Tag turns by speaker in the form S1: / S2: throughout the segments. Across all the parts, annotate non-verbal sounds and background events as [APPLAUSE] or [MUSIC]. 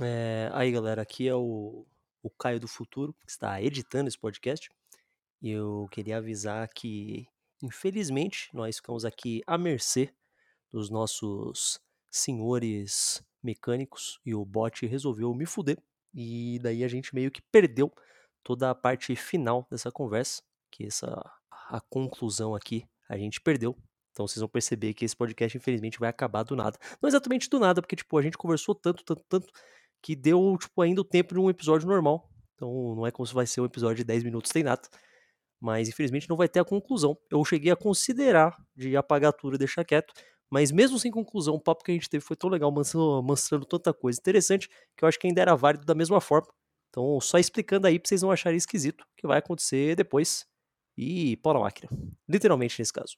S1: É, aí, galera, aqui é o, o Caio do Futuro, que está editando esse podcast. E eu queria avisar que, infelizmente, nós ficamos aqui à mercê dos nossos senhores mecânicos e o bot resolveu me fuder. E daí a gente meio que perdeu toda a parte final dessa conversa, que essa a conclusão aqui a gente perdeu. Então vocês vão perceber que esse podcast infelizmente vai acabar do nada. Não exatamente do nada, porque tipo, a gente conversou tanto, tanto, tanto que deu tipo ainda o tempo de um episódio normal. Então não é como se vai ser um episódio de 10 minutos sem nada. Mas infelizmente não vai ter a conclusão. Eu cheguei a considerar de apagar tudo e deixar quieto, mas mesmo sem conclusão, o papo que a gente teve foi tão legal, mostrando, mostrando tanta coisa interessante, que eu acho que ainda era válido da mesma forma. Então, só explicando aí pra vocês não acharem esquisito, o que vai acontecer depois. E pau na máquina. Literalmente nesse caso.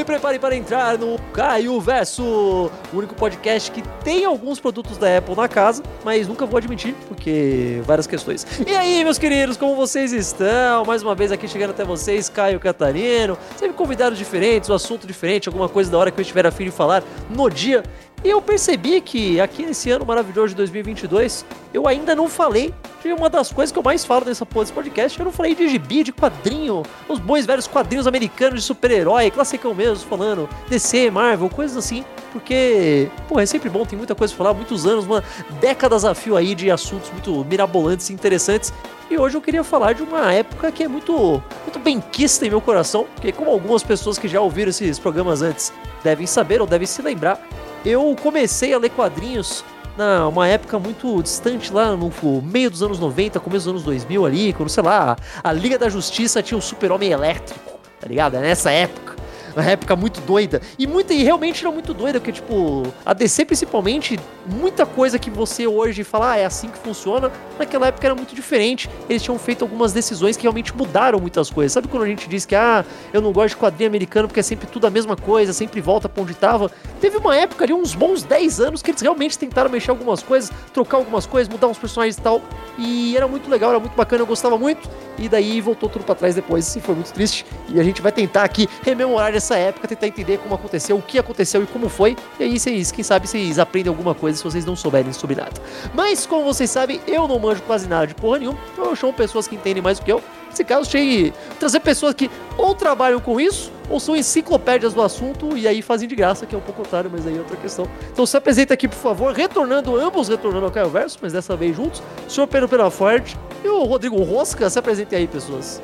S1: Se prepare para entrar no Caio Verso, o único podcast que tem alguns produtos da Apple na casa, mas nunca vou admitir, porque várias questões. E aí, meus queridos, como vocês estão? Mais uma vez aqui chegando até vocês, Caio Catarino, sempre convidados diferentes, um assunto diferente, alguma coisa da hora que eu estiver afim de falar no dia. E eu percebi que aqui nesse ano maravilhoso de 2022, eu ainda não falei de uma das coisas que eu mais falo nessa desse podcast. Eu não falei de gibi, de quadrinho, os bons velhos quadrinhos americanos de super-herói, classicão mesmo, falando DC, Marvel, coisas assim. Porque, pô, é sempre bom, tem muita coisa pra falar, muitos anos, uma década a fio aí de assuntos muito mirabolantes e interessantes. E hoje eu queria falar de uma época que é muito, muito benquista em meu coração, porque como algumas pessoas que já ouviram esses programas antes devem saber ou devem se lembrar, eu comecei a ler quadrinhos na uma época muito distante lá no meio dos anos 90, começo dos anos 2000 ali, quando, sei lá, a Liga da Justiça tinha o Super-Homem Elétrico, tá ligado? É nessa época uma época muito doida. E, muita, e realmente era muito doida, porque, tipo, a DC principalmente, muita coisa que você hoje fala, ah, é assim que funciona, naquela época era muito diferente. Eles tinham feito algumas decisões que realmente mudaram muitas coisas. Sabe quando a gente diz que, ah, eu não gosto de quadrinho americano porque é sempre tudo a mesma coisa, sempre volta pra onde tava? Teve uma época ali, uns bons 10 anos, que eles realmente tentaram mexer algumas coisas, trocar algumas coisas, mudar uns personagens e tal. E era muito legal, era muito bacana, eu gostava muito. E daí voltou tudo para trás depois, e foi muito triste. E a gente vai tentar aqui rememorar essa época, tentar entender como aconteceu, o que aconteceu e como foi. E aí vocês, quem sabe, vocês aprendem alguma coisa se vocês não souberem sobre nada. Mas, como vocês sabem, eu não manjo quase nada de porra nenhuma. Então eu chamo pessoas que entendem mais do que eu. Nesse caso, achei trazer pessoas que ou trabalham com isso, ou são enciclopédias do assunto e aí fazem de graça, que é um pouco contrário, mas aí é outra questão. Então se apresenta aqui, por favor, retornando, ambos retornando ao Caio Verso, mas dessa vez juntos, o senhor Pedro Penaforte e o Rodrigo Rosca. Se apresentem aí, pessoas.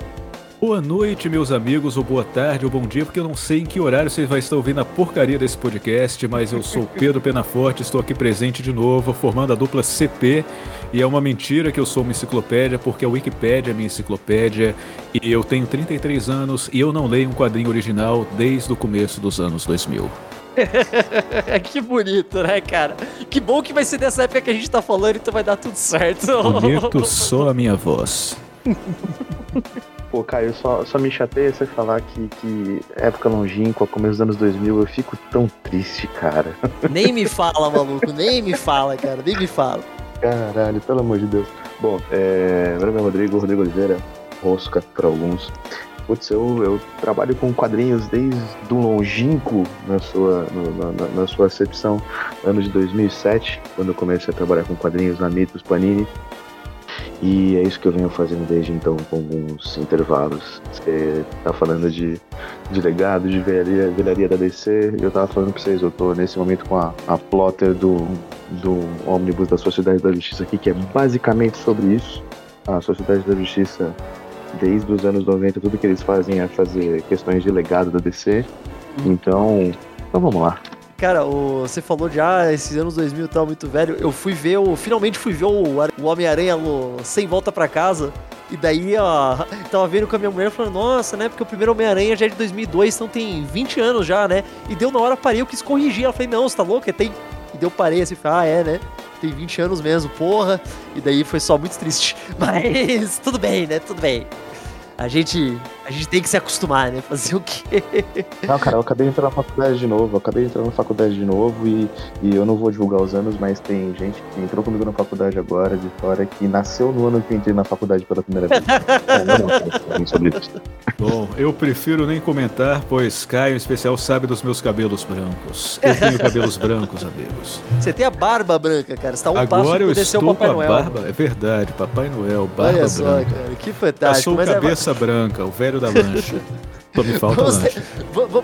S2: Boa noite, meus amigos, ou boa tarde, ou bom dia, porque eu não sei em que horário vocês vão estar ouvindo a porcaria desse podcast, mas eu sou [LAUGHS] Pedro Penaforte, estou aqui presente de novo, formando a dupla CP, e é uma mentira que eu sou uma enciclopédia, porque a Wikipédia é minha enciclopédia, e eu tenho 33 anos e eu não leio um quadrinho original desde o começo dos anos 2000. [LAUGHS]
S1: que bonito, né, cara? Que bom que vai ser dessa época que a gente tá falando, então vai dar tudo certo.
S2: Bonito [LAUGHS] só a minha voz.
S3: Pô, Caio, só, só me chateia você falar que, que época longínqua, começo dos anos 2000, eu fico tão triste, cara. [LAUGHS]
S1: Nem me fala, maluco, nem me fala, cara, nem me fala.
S3: Caralho, pelo amor de Deus. Bom, é, meu nome é Rodrigo, Rodrigo Oliveira, Rosca para alguns. Putz, eu, eu trabalho com quadrinhos desde o longínquo na sua, no, na, na, sua acepção, ano de 2007, quando eu comecei a trabalhar com quadrinhos na Mitos Panini. E é isso que eu venho fazendo desde então, com alguns intervalos. Você tá falando de, de legado, de velharia, velharia da DC, e eu tava falando pra vocês, eu tô nesse momento com a, a plotter do, do ônibus da Sociedade da Justiça aqui, que é basicamente sobre isso. A Sociedade da Justiça, desde os anos 90, tudo que eles fazem é fazer questões de legado da DC. Então, então vamos lá.
S1: Cara, o, você falou de ah, esses anos 2000 tal, muito velho. Eu fui ver, o, finalmente fui ver o, o Homem-Aranha sem volta para casa. E daí, ó, [LAUGHS] tava vendo com a minha mulher falando, nossa, né? Porque o primeiro Homem-Aranha já é de 2002, então tem 20 anos já, né? E deu na hora, parei, eu quis corrigir. Ela falou, não, você tá louco? É, tem. E deu, parei assim, falei, ah, é, né? Tem 20 anos mesmo, porra. E daí foi só muito triste. [LAUGHS] Mas tudo bem, né? Tudo bem. A gente A gente tem que se acostumar, né? Fazer o quê?
S3: Não, cara, eu acabei entrando na faculdade de novo. Eu acabei entrando na faculdade de novo e, e eu não vou divulgar os anos, mas tem gente que entrou comigo na faculdade agora, de fora, que nasceu no ano que eu entrei na faculdade pela primeira vez. [LAUGHS] é, não, não, sobre isso.
S2: Bom, eu prefiro nem comentar, pois Caio, em especial, sabe dos meus cabelos brancos. Eu tenho cabelos brancos, amigos.
S1: Você tem a barba branca, cara. Você tá um
S2: Agora
S1: passo
S2: eu
S1: de ser o
S2: estou
S1: Papai
S2: com a
S1: Noel.
S2: barba. É verdade, Papai Noel, barba
S1: Olha só,
S2: branca.
S1: cara, que
S2: Eu
S1: fantástico.
S2: sou o
S1: mas é-
S2: cabeça branca, o velho da lancha. Só me falta
S1: Vamos, te-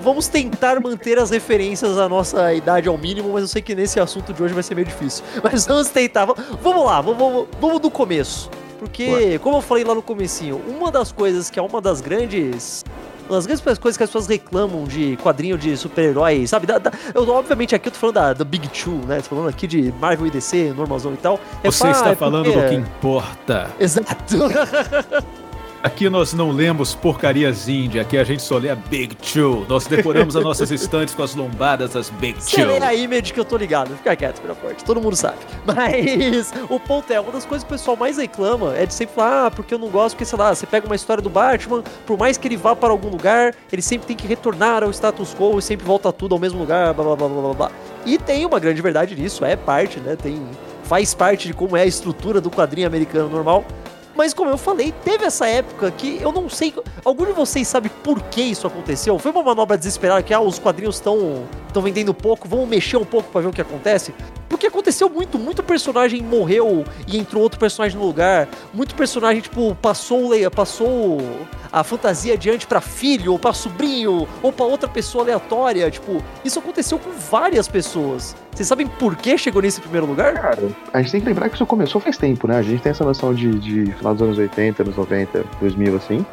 S1: vamos tentar manter as referências à nossa idade ao mínimo, mas eu sei que nesse assunto de hoje vai ser meio difícil. [LAUGHS] Mas vamos tentar. Vamos lá, vamos, vamos, do começo. Porque, como eu falei lá no comecinho, uma das coisas que é uma das grandes. Uma das grandes coisas que as pessoas reclamam de quadrinho de super-herói, sabe? Da- da- eu, obviamente, aqui eu tô falando da, da Big Two, né? Tô falando aqui de Marvel e DC, normalzão e tal. É
S2: Você
S1: pá,
S2: está
S1: é
S2: falando
S1: porque-
S2: do que importa.
S1: Exato. [LAUGHS]
S2: Aqui nós não lemos porcarias índia, aqui a gente só lê a Big Two. Nós decoramos as nossas estantes com as lombadas das Big
S1: Você lê
S2: Two.
S1: a image que eu tô ligado, fica quieto, pela forte, todo mundo sabe. [LAUGHS] Mas o ponto é, uma das coisas que o pessoal mais reclama é de sempre falar, ah, porque eu não gosto, porque sei lá, você pega uma história do Batman, por mais que ele vá para algum lugar, ele sempre tem que retornar ao status quo e sempre volta tudo ao mesmo lugar, blá blá blá blá blá blá. E tem uma grande verdade nisso, é parte, né? Tem. Faz parte de como é a estrutura do quadrinho americano normal. Mas como eu falei, teve essa época que eu não sei. Algum de vocês sabe por que isso aconteceu? Foi uma manobra desesperada que ah, os quadrinhos estão estão vendendo pouco, vamos mexer um pouco pra ver o que acontece? Porque aconteceu muito, muito personagem morreu e entrou outro personagem no lugar. Muito personagem, tipo, passou, passou a fantasia adiante pra filho, ou pra sobrinho, ou pra outra pessoa aleatória. Tipo, isso aconteceu com várias pessoas. Vocês sabem por que chegou nesse primeiro lugar?
S3: Cara, a gente tem que lembrar que isso começou faz tempo, né? A gente tem essa noção de, de final dos anos 80, anos 90, 2000, assim.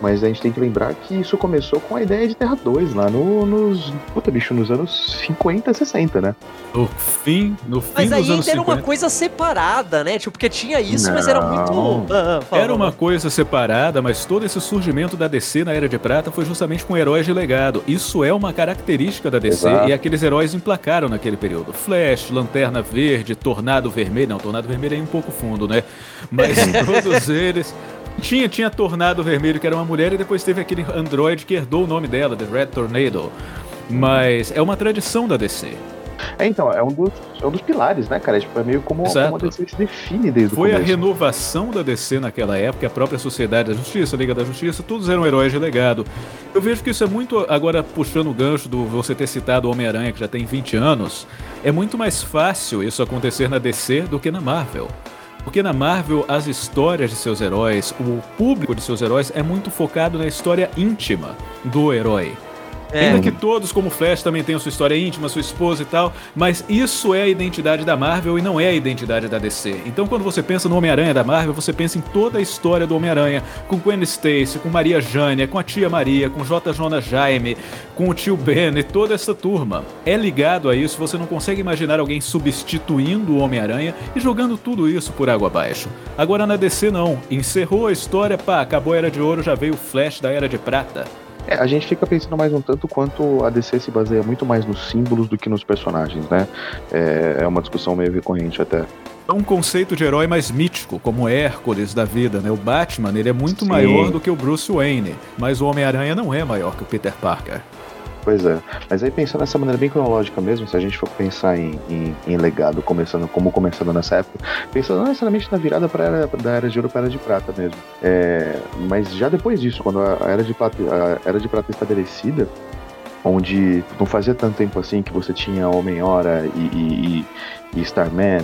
S3: Mas a gente tem que lembrar que isso começou com a ideia de Terra 2, lá no, nos. Puta, bicho, nos anos 50, 60, né?
S2: No fim, no fim
S1: Mas aí
S2: dos anos
S1: ainda era
S2: 50.
S1: uma coisa separada, né? Tipo, porque tinha isso, mas era muito.
S3: Não.
S1: Ah,
S2: Era uma coisa separada, mas todo esse surgimento da DC na Era de Prata foi justamente com heróis de legado. Isso é uma característica da DC
S3: Exato.
S2: e aqueles heróis emplacaram naquele período. Flash, Lanterna Verde, Tornado Vermelho. Não, Tornado Vermelho é um pouco fundo, né? Mas [LAUGHS] todos eles. Tinha, tinha Tornado Vermelho, que era uma mulher, e depois teve aquele android que herdou o nome dela, The Red Tornado. Mas é uma tradição da DC.
S3: É, então, é um dos, é um dos pilares, né, cara? Tipo, é meio como,
S2: Exato.
S3: como a DC se define desde
S2: Foi
S3: o
S2: a
S3: começo.
S2: renovação da DC naquela época, a própria Sociedade da Justiça, a Liga da Justiça, todos eram heróis de legado. Eu vejo que isso é muito, agora puxando o gancho do você ter citado o Homem-Aranha, que já tem 20 anos, é muito mais fácil isso acontecer na DC do que na Marvel. Porque na Marvel, as histórias de seus heróis, o público de seus heróis é muito focado na história íntima do herói.
S1: É.
S2: Ainda que todos, como Flash, também tenham sua história íntima, sua esposa e tal, mas isso é a identidade da Marvel e não é a identidade da DC. Então, quando você pensa no Homem-Aranha da Marvel, você pensa em toda a história do Homem-Aranha, com Gwen Stacy, com Maria Jânia, com a tia Maria, com J. Jonah Jaime, com o tio Ben e toda essa turma. É ligado a isso, você não consegue imaginar alguém substituindo o Homem-Aranha e jogando tudo isso por água abaixo. Agora na DC não, encerrou a história, pá, acabou a Era de Ouro, já veio o Flash da Era de Prata.
S3: É, a gente fica pensando mais um tanto quanto a DC se baseia muito mais nos símbolos do que nos personagens, né? É, é uma discussão meio recorrente até.
S2: É um conceito de herói mais mítico, como Hércules da vida, né? O Batman, ele é muito
S3: Sim.
S2: maior do que o Bruce Wayne, mas o Homem-Aranha não é maior que o Peter Parker.
S3: Pois é. Mas aí pensando dessa maneira bem cronológica mesmo, se a gente for pensar em, em, em legado, começando como começando nessa época, pensando não necessariamente na virada para era, da Era de Ouro para a Era de Prata mesmo. É, mas já depois disso, quando a Era de Prata, a Era de Prata estabelecida, onde não fazia tanto tempo assim que você tinha Homem-Hora e, e, e, e Starman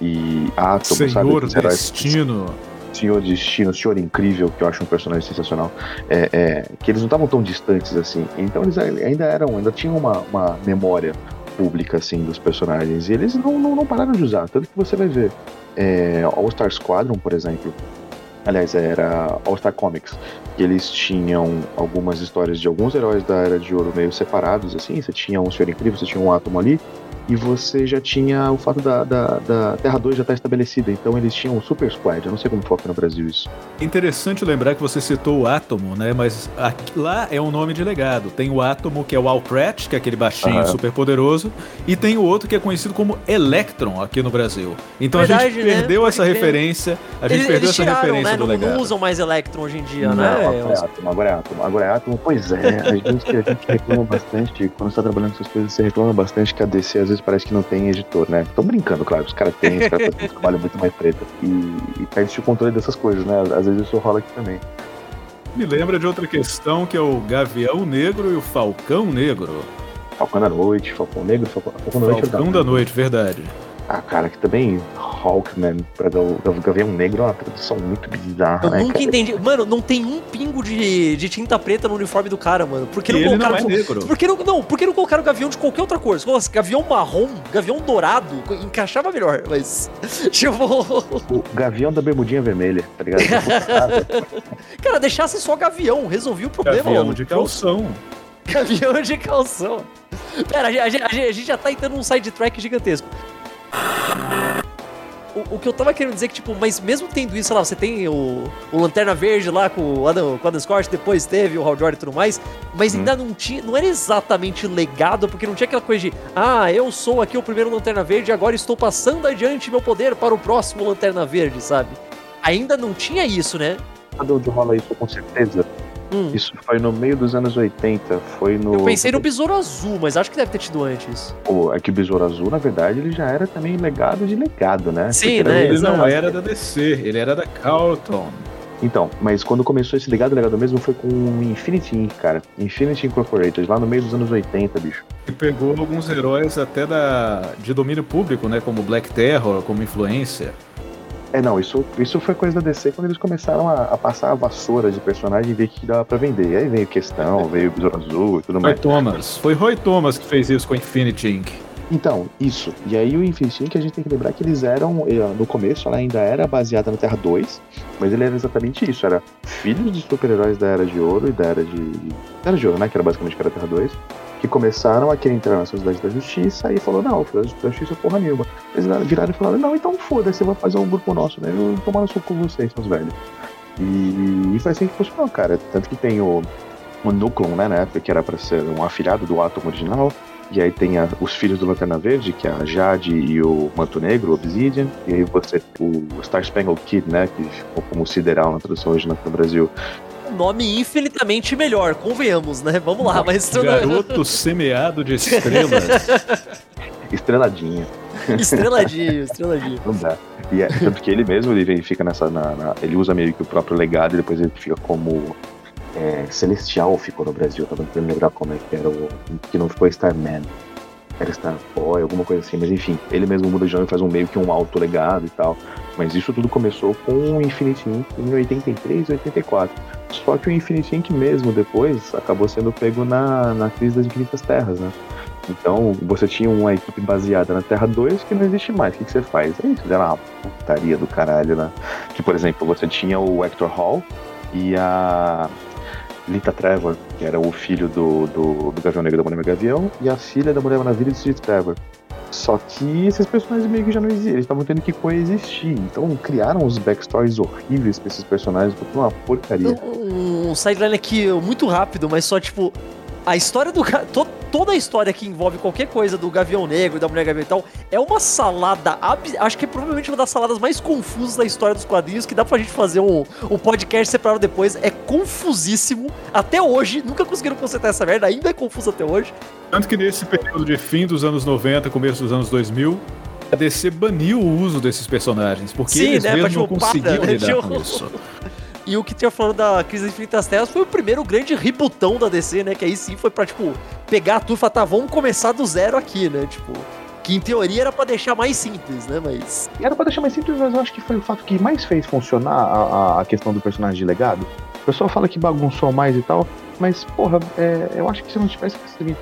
S3: e Atom, sabe?
S2: Senhor
S3: Esses heróis-
S2: Destino.
S3: Senhor Destino, Senhor Incrível, que eu acho um personagem sensacional, é, é, que eles não estavam tão distantes assim. Então eles ainda eram, ainda tinham uma, uma memória pública assim dos personagens. E eles não, não, não pararam de usar. Tanto que você vai ver é, All Star Squadron, por exemplo. Aliás, era All Star Comics. Que eles tinham algumas histórias de alguns heróis da Era de Ouro meio separados, assim. Você tinha um Senhor Incrível, você tinha um Átomo ali. E você já tinha o fato da, da, da Terra 2 já estar estabelecida. Então eles tinham o Super Squad. Eu não sei como foca no Brasil isso.
S2: Interessante lembrar que você citou o Átomo, né? Mas aqui- lá é um nome de legado. Tem o Átomo, que é o Alprat, que é aquele baixinho
S3: Aham.
S2: super poderoso, e tem o outro que é conhecido como Electron aqui no Brasil. Então a
S1: Verdade,
S2: gente
S1: né?
S2: perdeu
S1: Pode
S2: essa
S1: crer.
S2: referência, a gente
S1: Eles-
S2: perdeu
S1: eles
S2: essa
S1: tiraram,
S2: referência
S1: né?
S2: do
S1: Não,
S2: legado.
S1: não usam mais Electron hoje em dia,
S3: Não,
S1: né?
S3: agora é Atom, agora é Atom, agora é Atom. Pois é, a gente, a gente reclama bastante, quando você tá trabalhando com essas coisas, você reclama bastante que a DC às vezes parece que não tem editor, né? Tô brincando, claro, os caras têm, os caras fazem um trabalho muito mais preto. E, e perde o controle dessas coisas, né? Às vezes isso rola aqui também.
S2: Me lembra de outra questão que é o Gavião Negro e o Falcão Negro.
S3: Falcão da Noite, Falcão Negro, Falcão, Falcão da Noite. é
S2: Falcão da Noite, verdade.
S3: Ah, cara, que também Hawkman pra o Gavião Negro é uma tradução muito bizarra,
S1: Eu
S3: né,
S1: nunca
S3: cara?
S1: entendi. Mano, não tem um pingo de, de tinta preta no uniforme do cara, mano. Por que não
S2: ele não
S1: colocaram.
S2: é negro.
S1: Por que não, não, por que não colocaram gavião de qualquer outra cor? Colocasse gavião marrom, gavião dourado, encaixava melhor, mas. [LAUGHS] Tipo.
S3: O Gavião da Bermudinha Vermelha, tá ligado? [LAUGHS]
S1: Cara, deixasse só gavião, resolvia o problema,
S2: Gavião
S1: mano.
S2: de calção.
S1: Gavião de calção. Pera, a gente, a gente- a gente já tá entrando num sidetrack gigantesco. O, o que eu tava querendo dizer é que, tipo, mas mesmo tendo isso, sei lá, você tem o, o Lanterna Verde lá com o Adam, com o Adam Scott, depois teve o Hal Jordan e tudo mais, mas ainda não tinha, não era exatamente legado, porque não tinha aquela coisa de, ah, eu sou aqui o primeiro Lanterna Verde e agora estou passando adiante meu poder para o próximo Lanterna Verde, sabe? Ainda não tinha isso, né?
S3: Sabe onde rola isso com certeza?
S1: Hum.
S3: Isso foi no meio dos anos 80, foi no...
S1: Eu pensei no Besouro Azul, mas acho que deve ter tido antes.
S3: Pô, é que o Besouro Azul, na verdade, ele já era também legado de legado, né?
S1: Sim,
S3: Porque
S1: né?
S2: Ele não era da DC, ele era da Carlton.
S3: Então, mas quando começou esse legado, legado mesmo foi com o Infinity Inc., cara. Infinity Incorporated, lá no meio dos anos 80, bicho.
S2: E pegou alguns heróis até da, de domínio público, né? Como Black Terror, como influência.
S3: É, não, isso, isso foi coisa da DC quando eles começaram a, a passar a vassoura de personagem e ver que dava pra vender. E aí veio Questão, veio o Besouro Azul e tudo
S2: Roy
S3: mais.
S2: Thomas. Foi Roy Thomas que fez isso com Infinity Inc.
S3: Então, isso. E aí o Infinity Inc., a gente tem que lembrar que eles eram, eh, no começo, ela ainda era baseada na Terra 2, mas ele era exatamente isso, era filhos de super-heróis da Era de Ouro e da Era de... da Era de Ouro, né, que era basicamente que era a Terra 2, que começaram a querer entrar na Sociedade da Justiça e falou, não, Sociedade da Justiça porra nenhuma. Eles viraram e falaram, não, então foda-se, eu vou fazer um grupo nosso, né, eu tomar no seu cu vocês, seus velhos. E, e foi assim que funcionou, cara. Tanto que tem o, o Nucleon, né, na época, que era pra ser um afilhado do Atom original, e aí tem a- os filhos do Lanterna Verde, que é a Jade e o Manto Negro, o Obsidian. E aí você o Star Spangled Kid, né? Que ficou como Sideral na tradução original no Brasil.
S1: Um nome infinitamente melhor, convenhamos, né? Vamos lá, mas
S2: Garoto semeado de estrelas. [LAUGHS]
S3: Estreladinha,
S1: estreladinho, estreladinho.
S3: não dá. E é, tanto que ele mesmo, ele fica nessa. na- na- ele usa meio que o próprio legado e depois ele fica como. é, Celestial ficou no Brasil, tava tentando lembrar como é que era o. Que não ficou Starman. Era Starboy, alguma coisa assim, mas enfim, ele mesmo muda de nome e faz um meio que um alto legado e tal. Mas isso tudo começou com o Infinity Inc. em 83, 84. Só que o Infinity Inc. mesmo depois acabou sendo pego na, na crise das infinitas terras, né? Então você tinha uma equipe baseada na Terra 2 que não existe mais. O que, que você faz? Aí fizeram uma putaria do caralho, né? Que, por exemplo, você tinha o Hector Hall e a Lita Trevor, que era o filho do, do, do Gavião Negro da Mulher Gavião, e a filha da Mulher Maravilha de Steve Trevor. Só que esses personagens meio que já não existiam, eles estavam tendo que coexistir. Então criaram uns backstories horríveis pra esses personagens, porque uma porcaria.
S1: Um, um sideline aqui muito rápido, mas só tipo. A história do. To- toda a história que envolve qualquer coisa do Gavião Negro, da Mulher Gavião e tal, é uma salada. Acho que é provavelmente uma das saladas mais confusas da história dos quadrinhos, que dá pra gente fazer um, um podcast separado depois. É confusíssimo. Até hoje, nunca conseguiram consertar essa merda, ainda é confuso até hoje.
S2: Tanto que nesse período de fim dos anos 90, começo dos anos 2000, a DC baniu o uso desses personagens, porque
S1: Sim,
S2: eles
S1: né,
S2: mesmos não
S1: para,
S2: conseguiam
S1: né,
S2: lidar com isso. [LAUGHS]
S1: E o que tinha falando da Crise das Infinitas Terras foi o primeiro grande rebootão da DC, né? Que aí sim foi pra, tipo, pegar tudo e falar, tá, vamos começar do zero aqui, né? Tipo, que em teoria era pra deixar mais simples, né? Mas.
S3: Era pra deixar mais simples, mas eu acho que foi o fato que mais fez funcionar a, a- questão do personagem de legado. O pessoal fala que bagunçou mais e tal, mas, porra, é, eu acho que se não tivesse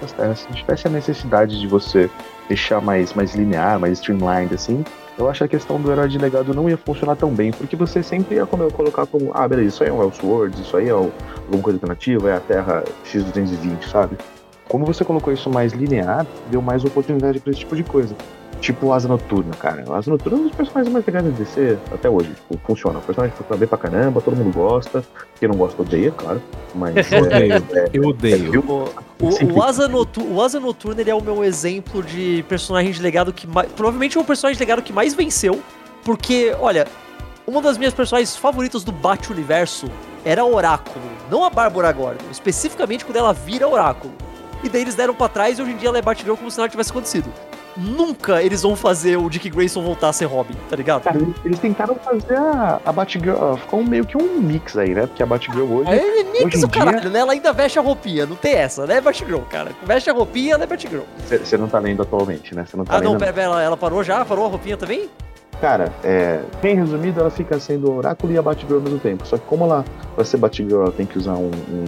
S3: as terras, se não tivesse a necessidade de você deixar mais, mais linear, mais streamlined, assim, eu acho que a questão do herói de legado não ia funcionar tão bem, porque você sempre ia como- colocar como, ah, beleza, isso aí é um Elseworlds, isso aí é um- alguma coisa alternativa, é a Terra X220, sabe? Como você colocou isso mais linear, deu mais oportunidade pra esse tipo de coisa. Tipo o Asa Noturna, cara. O Asa Noturna é um dos personagens mais legais da DC até hoje. Tipo, funciona. O personagem funciona bem pra caramba, todo mundo gosta. Quem não gosta odeia, claro. Mas [LAUGHS]
S2: Eu odeio.
S3: é,
S2: Eu odeio.
S3: viu?
S1: O, o, Asa Notu- o Asa Noturna ele é o meu exemplo de personagem de legado que mais. Provavelmente é o personagem de legado que mais venceu. Porque, olha, uma das minhas personagens favoritas do Bat-Universo era Oráculo, não a Bárbara Gordon, especificamente quando ela vira Oráculo. E daí eles deram pra trás e hoje em dia ela é Batgirl como se nada tivesse acontecido. Nunca eles vão fazer o Dick Grayson voltar a ser Robin, tá ligado?
S3: Cara, eles, tentaram fazer a, a Batgirl. Ficou meio que um mix aí, né? Porque a Batgirl hoje.
S1: Aí é mix
S3: hoje
S1: o caralho,
S3: dia-
S1: né? Ela ainda veste a roupinha, não tem essa, né? É Batgirl, cara. Veste a roupinha, ela é Batgirl.
S3: Você não tá lendo atualmente, né? Você não tá
S1: Ah, não, pera, pera, ela, ela parou já? Parou a roupinha também?
S3: Cara, é, bem resumido, ela fica sendo o Oráculo e a Batgirl ao mesmo tempo. Só que como ela, pra ser Batgirl, ela tem que usar um, um,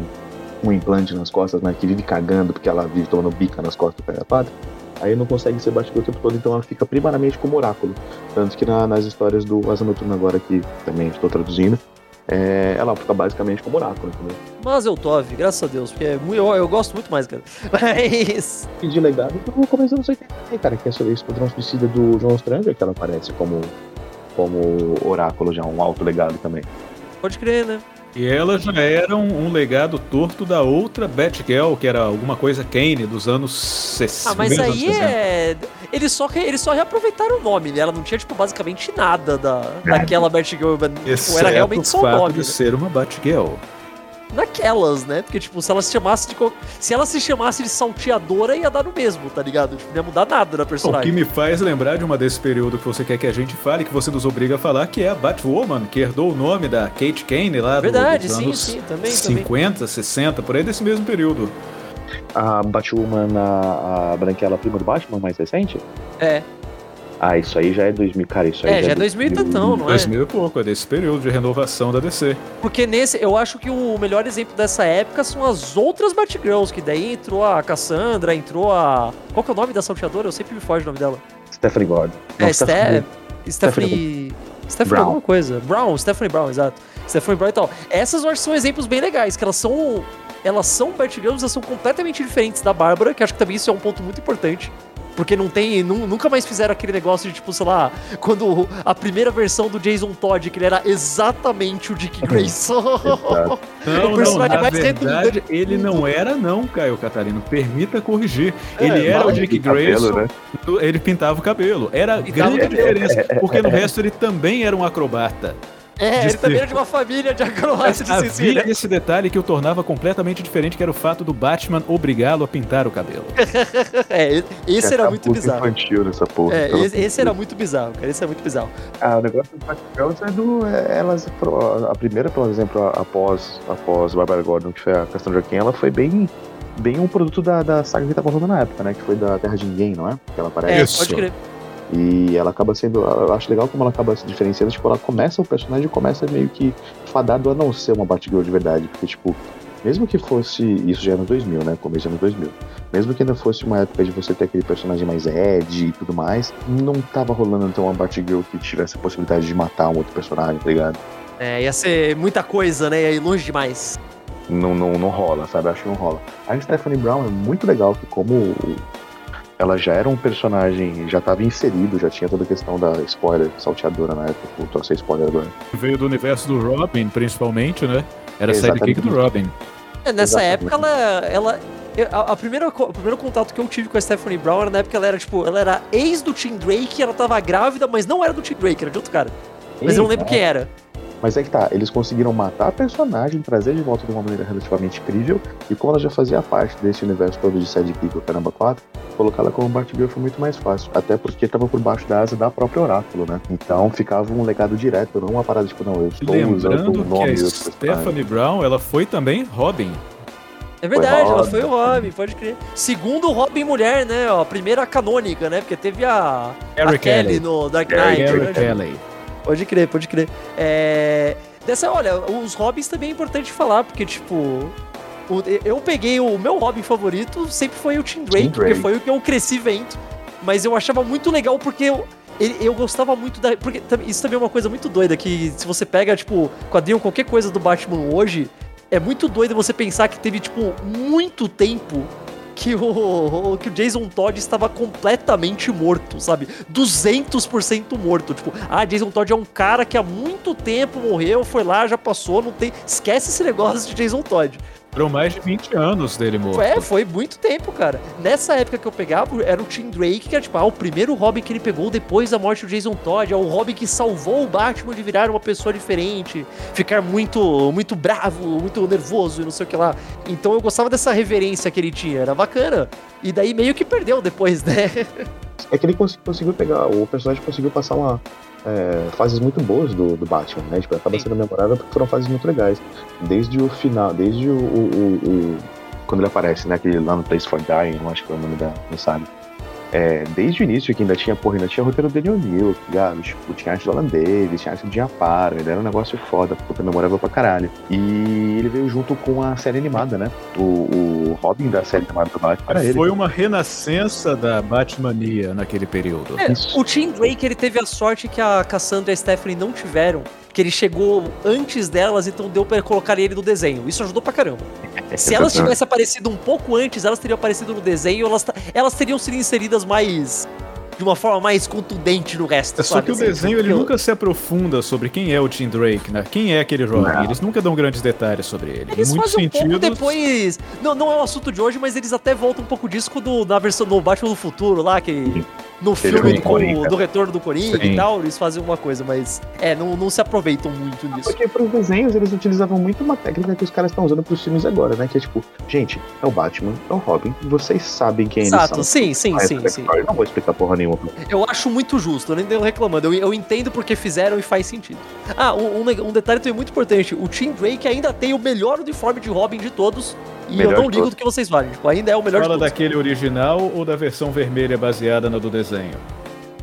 S3: um implante nas costas, né? Que vive cagando porque ela vive tomando bica nas costas do da pátria. Aí não consegue ser Batgirl o tempo todo, então ela fica primariamente como Oráculo. Tanto que na- nas histórias do Asa Noturna agora, que também estou traduzindo, é, ela fica basicamente como Oráculo, entendeu?
S1: Mas eu Tove, graças a Deus, porque é muito, eu, eu gosto muito mais, cara. [LAUGHS] Mas.
S3: E de legado, eu vou começar no 80, cara, que é sobre Esquadrão Suicida do João Stranger, que ela aparece como, como Oráculo já, um alto legado também.
S1: Pode crer, né?
S2: E ela já era um, um legado torto da outra Batgirl, que era alguma coisa Kane dos anos 60.
S1: Ah, mas aí
S2: 60.
S1: é. Eles só, eles só reaproveitaram o nome, né? Ela não tinha, tipo, basicamente nada da, daquela Batgirl. Tipo, era realmente só
S2: o
S1: nome.
S2: de
S1: né?
S2: ser uma Batgirl.
S1: Naquelas, né? Porque, tipo, se ela se chamasse de. co- Se ela se chamasse de salteadora, ia dar no mesmo, tá ligado? Tipo, não ia mudar nada da
S2: O que
S1: personagem.
S2: me faz lembrar de uma desse período que você quer que a gente fale, que você nos obriga a falar, que é a Batwoman, que herdou o nome da Kate Kane lá do-
S1: Verdade,
S2: dos
S1: sim,
S2: anos
S1: sim, também,
S2: 50, 60, por aí desse mesmo período.
S3: A Batwoman, a, a Branquela prima do Batman, mais recente?
S1: É,
S3: Ah, isso aí já é 2000, cara, isso aí
S1: é, já é 2000 e tantão, não é?
S2: 2000 e pouco, é desse período de renovação da DC.
S1: Porque nesse, eu acho que o melhor exemplo dessa época são as outras Batgirls, que daí entrou a Cassandra, entrou a. Qual que é o nome da salteadora? Eu sempre me foge o nome dela.
S3: Stephanie Gordon. Não,
S1: é,
S3: Stephanie-
S1: Ste Stephanie. Stephanie
S3: Brown.
S1: alguma coisa. Brown, Stephanie Brown, exato. Stephanie Brown e tal. Essas eu acho que são exemplos bem legais, que elas são. Elas são Batgirls, elas são completamente diferentes da Bárbara, que acho que também isso é um ponto muito importante. Porque não tem. nu- nunca mais fizeram aquele negócio de, tipo, sei lá, quando a primeira versão do Jason Todd, que ele era exatamente o Dick Grayson. [LAUGHS]
S2: Não,
S1: O
S2: não,
S1: personagem
S2: na
S1: mais
S2: verdade,
S1: redundante.
S2: ele não era não, Caio Catarino. Permita corrigir.
S3: É,
S2: ele era o Dick
S3: de cabelo,
S2: Grayson,
S3: né?
S2: ele pintava o cabelo. Era
S1: Pintava
S2: grande diferença, porque no [LAUGHS] resto ele também era um acrobata.
S1: É,
S2: De
S1: ele também
S2: circo.
S1: era de uma família de acrobatas de
S2: havia
S1: Sicília.
S2: esse detalhe que o tornava completamente diferente, que era o fato do Batman obrigá-lo a pintar o cabelo. [LAUGHS]
S1: É, esse era muito bizarro.
S3: infantil nessa porra.
S1: É, esse, esse era muito bizarro, cara. Esse é muito bizarro.
S3: Ah, o negócio do Batgirls é do. é, elas, a primeira, por exemplo, após, após Barbara Gordon, que foi a Cassandra Cain, ela foi bem. Bem um produto da, da saga que tava rolando na época, né? Que foi da Terra de Ninguém, não é? Que ela
S1: É,
S3: aparece.
S2: Isso.
S1: pode crer.
S3: E ela acaba sendo. Eu acho legal como ela acaba se diferenciando. Tipo, ela começa, o personagem começa meio que fadado a não ser uma Batgirl de verdade. Porque, tipo, mesmo que fosse. Isso já é anos 2000, né? Começo dos anos 2000. Mesmo que ainda fosse uma época de você ter aquele personagem mais Ed e tudo mais, não tava rolando então uma Batgirl que tivesse a possibilidade de matar um outro personagem, tá ligado?
S1: É, ia ser muita coisa, né? Ia ir longe demais.
S3: Não, não, não rola, sabe? Acho que não rola. A Stephanie Brown é muito legal, que como ela já era um personagem, já estava inserido, já tinha toda a questão da spoiler salteadora na época, voltou a ser spoiler agora.
S2: Veio do universo do Robin, principalmente, né? Era
S3: Exatamente.
S2: sidekick do Robin.
S1: É, nessa
S3: Exatamente.
S1: época, ela. ela eu- a, a primeira, o primeiro contato que eu tive com a Stephanie Brown era na época que ela era, tipo, ela era ex do Tim Drake, ela tava grávida, mas não era do Tim Drake, era de outro cara. Mas eu não lembro quem era.
S3: Mas é que tá, eles conseguiram matar a personagem, trazer de volta de uma maneira relativamente incrível, e como ela já fazia parte desse universo todo de sidekick, o caramba 4, colocar ela como Batgirl foi muito mais fácil. Até porque tava por baixo da asa da própria Oráculo, né? Então ficava um legado direto, não uma parada tipo, não, eu estou usando
S2: Lembrando
S3: o
S2: que
S3: nome
S2: a
S3: outro personagem.
S2: Stephanie Brown, ela foi também Robin.
S1: É verdade, ela
S3: Robin.
S1: foi o Robin, pode crer. Segundo o Robin mulher, né? Ó, a primeira canônica, né? Porque teve a, a
S2: Eric
S1: Kelly
S2: Kelly.
S1: no Dark Knight.
S2: Gary
S1: né?
S2: Kelly.
S1: Pode crer, pode crer. É... Dessa, olha, os hobbies também é importante falar, porque, tipo. eu peguei o meu hobby favorito, sempre foi o Tim Drake,
S3: Tim
S1: porque foi o que eu cresci vendo. Mas eu achava muito legal porque eu, eu gostava muito da. Porque isso também é uma coisa muito doida, que se você pega, tipo, quadrinho, qualquer coisa do Batman hoje, é muito doido você pensar que teve, tipo, muito tempo que o, que o Jason Todd estava completamente morto, sabe? 200% morto. Tipo, ah, Jason Todd é um cara que há muito tempo morreu, foi lá, já passou, não tem. Esquece esse negócio de Jason Todd.
S2: Foram mais de 20 anos dele morto.
S1: É, foi muito tempo, cara. Nessa época que eu pegava, era o Tim Drake, que era tipo, ah, o primeiro Robin que ele pegou depois da morte do Jason Todd. É o Robin que salvou o Batman de virar uma pessoa diferente, ficar muito, muito bravo, muito nervoso e não sei o que lá. Então eu gostava dessa reverência que ele tinha, era bacana. E daí meio que perdeu depois, né? [LAUGHS]
S3: É que ele cons- conseguiu pegar, o personagem conseguiu passar uma, é, fases muito boas do, do Batman, né? Tipo, acaba sendo memorável porque foram fases muito legais. Desde o final, desde o. o- o- o- quando ele aparece, né? Aquele lá no Place for Dying, eu acho que é o nome da. Não sabe. É, desde o início, que ainda tinha, porra, ainda tinha roteiro do Daniel Neal, tá ligado? Tipo, tinha arte do Alan Davis, tinha arte do Diaparo, ele era um negócio foda, puta memorável pra caralho. E ele veio junto com a série animada, né? O, o Robin da série animada do Batman era ele.
S2: Foi uma renascença da Batmania naquele período.
S1: É, o Tim Drake, ele teve a sorte que a Cassandra e a Stephanie não tiveram, que ele chegou antes delas, então deu pra colocar ele no desenho. Isso ajudou pra caramba. [LAUGHS] Se elas tivessem aparecido um pouco antes, elas teriam aparecido no desenho, elas, elas teriam sido inseridas mais. de uma forma mais contundente no resto.
S2: É só
S1: sabe?
S2: que o
S1: Assim,
S2: desenho ele
S1: porque-
S2: nunca se aprofunda sobre quem é o Tim Drake, né? Quem é aquele Robin.
S3: Não.
S2: Eles nunca dão grandes detalhes sobre ele.
S1: Eles
S2: em muitos
S1: fazem um pouco depois. Não, não é o assunto de hoje, mas eles até voltam um pouco disso quando, na versão do Batman do Futuro lá, que. No
S3: Teve
S1: filme
S3: um
S1: do,
S3: Coringa.
S1: do retorno do Coringa
S2: Sim.
S1: e tal, eles fazem uma coisa, mas. É, não, não se aproveitam muito nisso.
S3: Porque pros desenhos eles utilizavam muito uma técnica que os caras estão usando pros filmes agora, né? Que é tipo, gente, é o Batman, é o Robin, vocês sabem quem
S1: Exato,
S3: eles são.
S1: sim, sim, sim, sim.
S3: Eu não vou explicar porra nenhuma.
S1: Eu acho muito justo, eu nem tenho reclamando. Eu, eu entendo porque fizeram e faz sentido. Ah, um, um um detalhe também muito importante: o Tim Drake ainda tem o melhor uniforme de Robin de todos. E
S3: Melhor
S1: eu não ligo
S3: todos.
S1: do que vocês valem. Tipo, ainda é o melhor
S2: Fala
S1: de todos.
S2: daquele original ou da versão vermelha baseada na do desenho?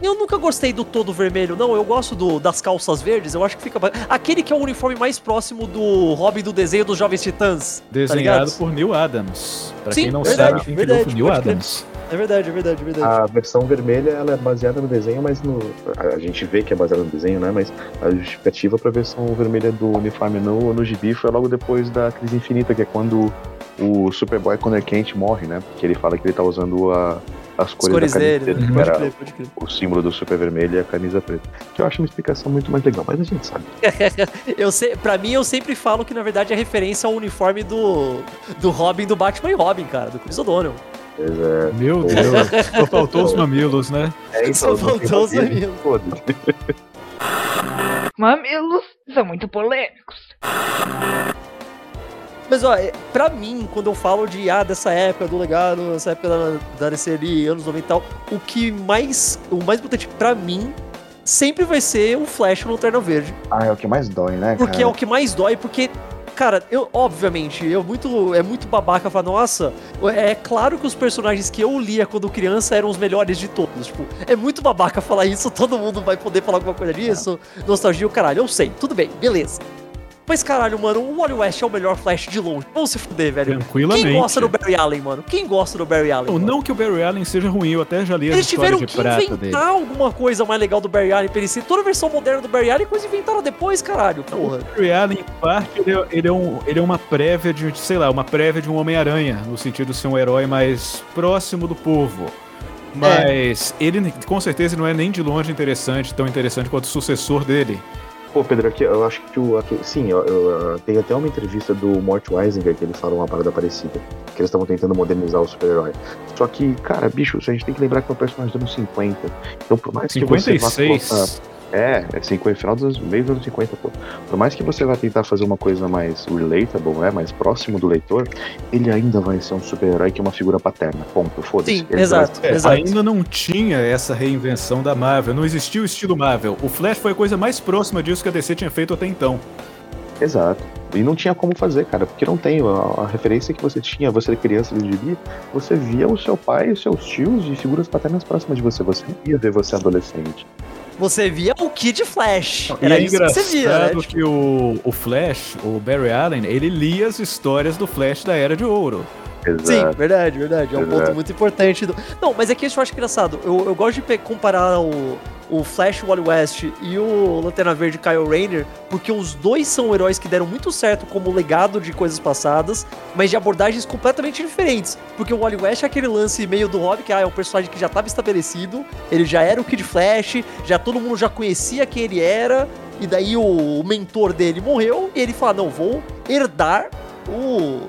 S1: Eu nunca gostei do todo vermelho, não. Eu gosto do- das calças verdes. Eu acho que fica. Aquele que é o uniforme mais próximo do Robin do desenho dos Jovens Titãs. tá
S2: Desenhado
S1: ligado?
S2: por Neil Adams. Pra
S1: Sim,
S2: quem não
S1: verdade,
S2: sabe, quem
S1: verdade,
S2: criou foi Neil. Adams.
S1: É verdade, é verdade, é verdade.
S3: A versão vermelha ela é baseada no desenho, mas no, a gente vê que é baseada no desenho, né? Mas a justificativa pra versão vermelha do uniforme no, no gibi foi logo depois da crise infinita, que é quando o Superboy Connor Kent morre, né? Que ele fala que ele tá usando a- as
S1: As
S3: cores,
S1: cores
S3: da
S1: dele, né?
S3: era
S1: crer, crer.
S3: o símbolo do super vermelho e a camisa preta. Que eu acho uma explicação muito mais legal, mas a gente sabe. [LAUGHS]
S1: eu sei, pra mim, eu sempre falo que na verdade é referência ao uniforme do, do Robin do Batman e Robin, cara, do Chris O'Donnell.
S3: É,
S2: Meu Deus, [LAUGHS] só faltou os mamilos, né?
S3: é,
S1: Só
S3: não tem
S1: faltou os mamilos.
S3: foda-se.
S4: Mamilos são muito polêmicos.
S1: Mas ó, é, pra mim, quando eu falo de ah, dessa época do legado, dessa época da, da DC ali, anos 90 e tal, o que mais. O mais importante pra mim sempre vai ser o Flash no Lanterna Verde.
S3: Ah, é o que mais dói, né,
S1: Porque é
S3: cara?
S1: o que mais dói, porque. Cara, eu, obviamente, eu muito, é muito babaca falar, nossa, é claro que os personagens que eu lia quando criança eram os melhores de todos. Tipo, é muito babaca falar isso, [LAUGHS] todo mundo vai poder falar alguma coisa disso, nostalgia, o caralho. Eu sei, tudo bem, beleza. Mas caralho, mano, o Wally West é o melhor Flash de longe. Vamos se fuder, velho.
S2: Tranquilamente.
S1: Quem gosta do Barry Allen, mano? Quem gosta do Barry Allen?
S2: Não, não que o Barry Allen seja ruim, eu até já li
S1: Eles tiveram que inventar
S2: dele.
S1: alguma coisa mais legal do Barry Allen pra ele ser. Toda a versão moderna do Barry Allen, coisa inventaram depois, caralho. Porra.
S2: O Barry Allen, em parte, ele é, ele é um, ele é uma prévia de, sei lá, uma prévia de um Homem-Aranha, no sentido de ser um herói mais próximo do povo. Mas ele, com certeza, não é nem de longe interessante, tão interessante quanto o sucessor dele.
S3: Pô, Pedro, aqui, eu acho que o. Aqui, sim, eu, eu- tem até uma entrevista do Mort Weisinger que ele fala uma parada parecida. Que eles estavam tentando modernizar o super-herói. Só que, cara, bicho, a gente tem que lembrar que é um personagem dos anos 50. Então, por mais que você vá
S2: 56.
S3: colocar. É, é 50, final dos anos, meio dos anos 50, pô. Por mais que você vá tentar fazer uma coisa mais relatable, né, mais próximo do leitor, ele ainda vai ser um super-herói que é uma figura paterna. Ponto, foda-se.
S1: Sim,
S3: Ele
S1: exato,
S3: vai-
S2: É,
S1: exato.
S2: ainda não tinha essa reinvenção da Marvel, não existia o estilo Marvel. O Flash foi a coisa mais próxima disso que a DC tinha feito até então.
S3: Exato. E não tinha como fazer, cara, porque não tem. A, a referência que você tinha, você criança de gibi, você via o seu pai, os seus tios e figuras paternas próximas de você. Você não ia ver você adolescente.
S1: Você via o Kid Flash.
S2: E
S1: Era
S2: é
S1: isso que você via, né?
S2: que o, o Flash, o Barry Allen, ele lia as histórias do Flash da Era de Ouro.
S1: Sim,
S3: Exato.
S1: verdade, verdade. É um
S3: Exato.
S1: ponto muito importante. do- Não, mas é que isso eu acho engraçado. Eu, eu gosto de comparar o, o Flash Wally West e o Lanterna Verde Kyle Rayner, porque os dois são heróis que deram muito certo como legado de coisas passadas, mas de abordagens completamente diferentes. Porque o Wally West é aquele lance meio do Robin, que ah, é um personagem que já estava estabelecido, ele já era o Kid Flash, já todo mundo já conhecia quem ele era, e daí o, o mentor dele morreu, e ele fala: não, vou herdar o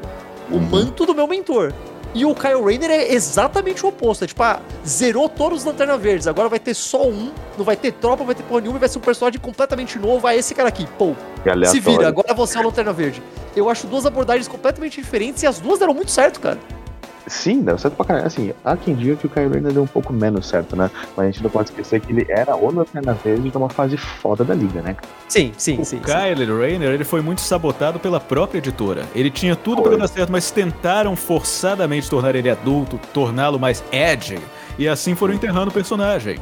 S1: o manto do meu mentor. E o Kyle Rayner é exatamente o oposto. É tipo, ah, zerou todos os Lanterna Verdes. Agora vai ter só um, não vai ter tropa, vai ter porra nenhuma vai ser um personagem completamente novo. Ah, esse cara aqui, pô. Se vira, agora você é o Lanterna Verde. Eu acho duas abordagens completamente diferentes e as duas deram muito certo, cara.
S3: Sim, deu certo pra caralho. Assim, há quem diga que o Kyrie ainda deu um pouco menos certo, né? Mas a gente não pode esquecer que ele era o Lanterna Verde numa fase foda da liga, né?
S1: Sim, sim,
S2: o
S1: sim.
S2: Kyler
S1: sim.
S2: Rayner, ele foi muito sabotado pela própria editora. Ele tinha tudo para dar certo, mas tentaram forçadamente tornar ele adulto, torná-lo mais edgy, e assim foram enterrando o personagem.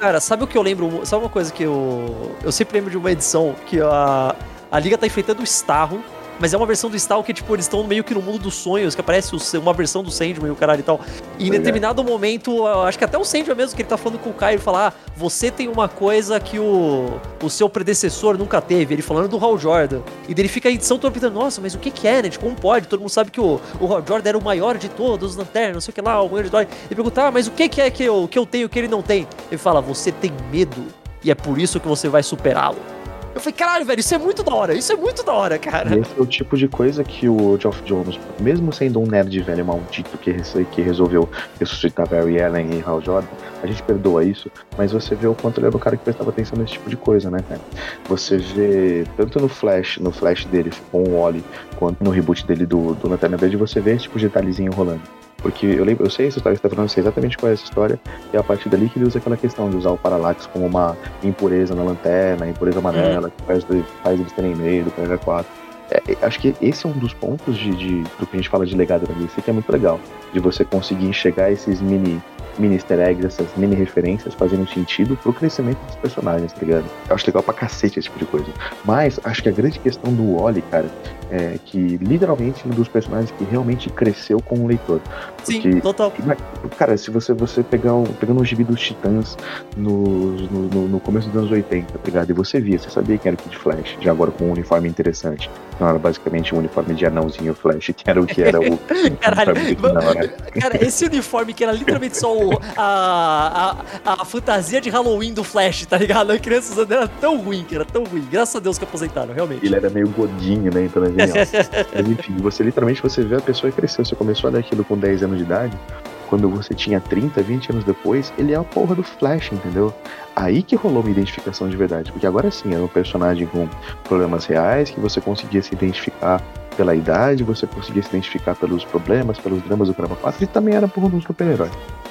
S1: Cara, sabe o que eu lembro? Sabe uma coisa que eu. Eu sempre lembro de uma edição que a, a Liga tá enfrentando o Starro mas é uma versão do Stal que, tipo, eles estão meio que no mundo dos sonhos, que aparece uma versão do Sandman e o caralho e tal. E em determinado momento, acho que até o Sandman mesmo, que ele tá falando com o Caio, fala: ah, você tem uma coisa que o, o seu predecessor nunca teve. Ele falando do Hal Jordan. E ele fica a edição toda pensando, nossa, mas o que que é, né? Tipo, como pode? Todo mundo sabe que o, o Hal Jordan era o maior de todos, os lanternas, não sei o que lá, o maior de todos. Ele pergunta, ah, mas o que que é que eu, que eu tenho que ele não tem? Ele fala, você tem medo. E é por isso que você vai superá-lo. Eu falei, caralho, velho, isso é muito da hora, isso é muito da hora, cara.
S3: Esse é o tipo de coisa que o Geoff Jones, mesmo sendo um nerd velho maldito que, que resolveu ressuscitar Barry Allen e Hal Jordan, a gente perdoa isso, mas você vê o quanto ele era o cara que prestava atenção nesse tipo de coisa, né, cara? Você vê, tanto no Flash, no Flash dele com o Wally, quanto no reboot dele do, do Lanterna Verde, você vê esse tipo de detalhezinho rolando. Porque eu lembro, eu sei essa história que você tá falando, eu sei exatamente qual é essa história, e é a partir dali que ele usa aquela questão de usar o Parallax como uma impureza na lanterna, impureza amarela, que faz, faz eles terem medo, o 4. É, acho que esse é um dos pontos de, de, do que a gente fala de legado da DC que é muito legal. De você conseguir enxergar esses mini mini easter eggs, essas mini referências fazendo sentido pro crescimento dos personagens, tá ligado? Eu acho legal pra cacete esse tipo de coisa. Mas acho que a grande questão do Wally, cara, é que literalmente um dos personagens que realmente cresceu com o leitor.
S1: Porque, Sim, total.
S3: Cara, se você, você pegar um, pegando um gibi dos Titãs no, no, no, começo dos anos 80, tá ligado? E você via, você sabia que era o Kid Flash, já agora com um uniforme interessante. Não era basicamente um uniforme de anãozinho Flash, que era o que era o. [LAUGHS]
S1: Caralho, cara, esse uniforme que era literalmente só o, a, a, a fantasia de Halloween do Flash, tá ligado? A criança usando era tão ruim, que era tão ruim. Graças a Deus que aposentaram, realmente.
S3: Ele era meio godinho, né? Então, assim, [LAUGHS] Mas enfim, você literalmente você vê a pessoa que cresceu. Você começou a dar aquilo com 10 anos de idade. Quando você tinha 30, 20 anos depois, ele é a porra do Flash, entendeu? Aí que rolou uma identificação de verdade. Porque agora sim, era um personagem com problemas reais, que você conseguia se identificar pela idade, você conseguia se identificar pelos problemas, pelos dramas do Caramba 4, e também era porra de um super-herói.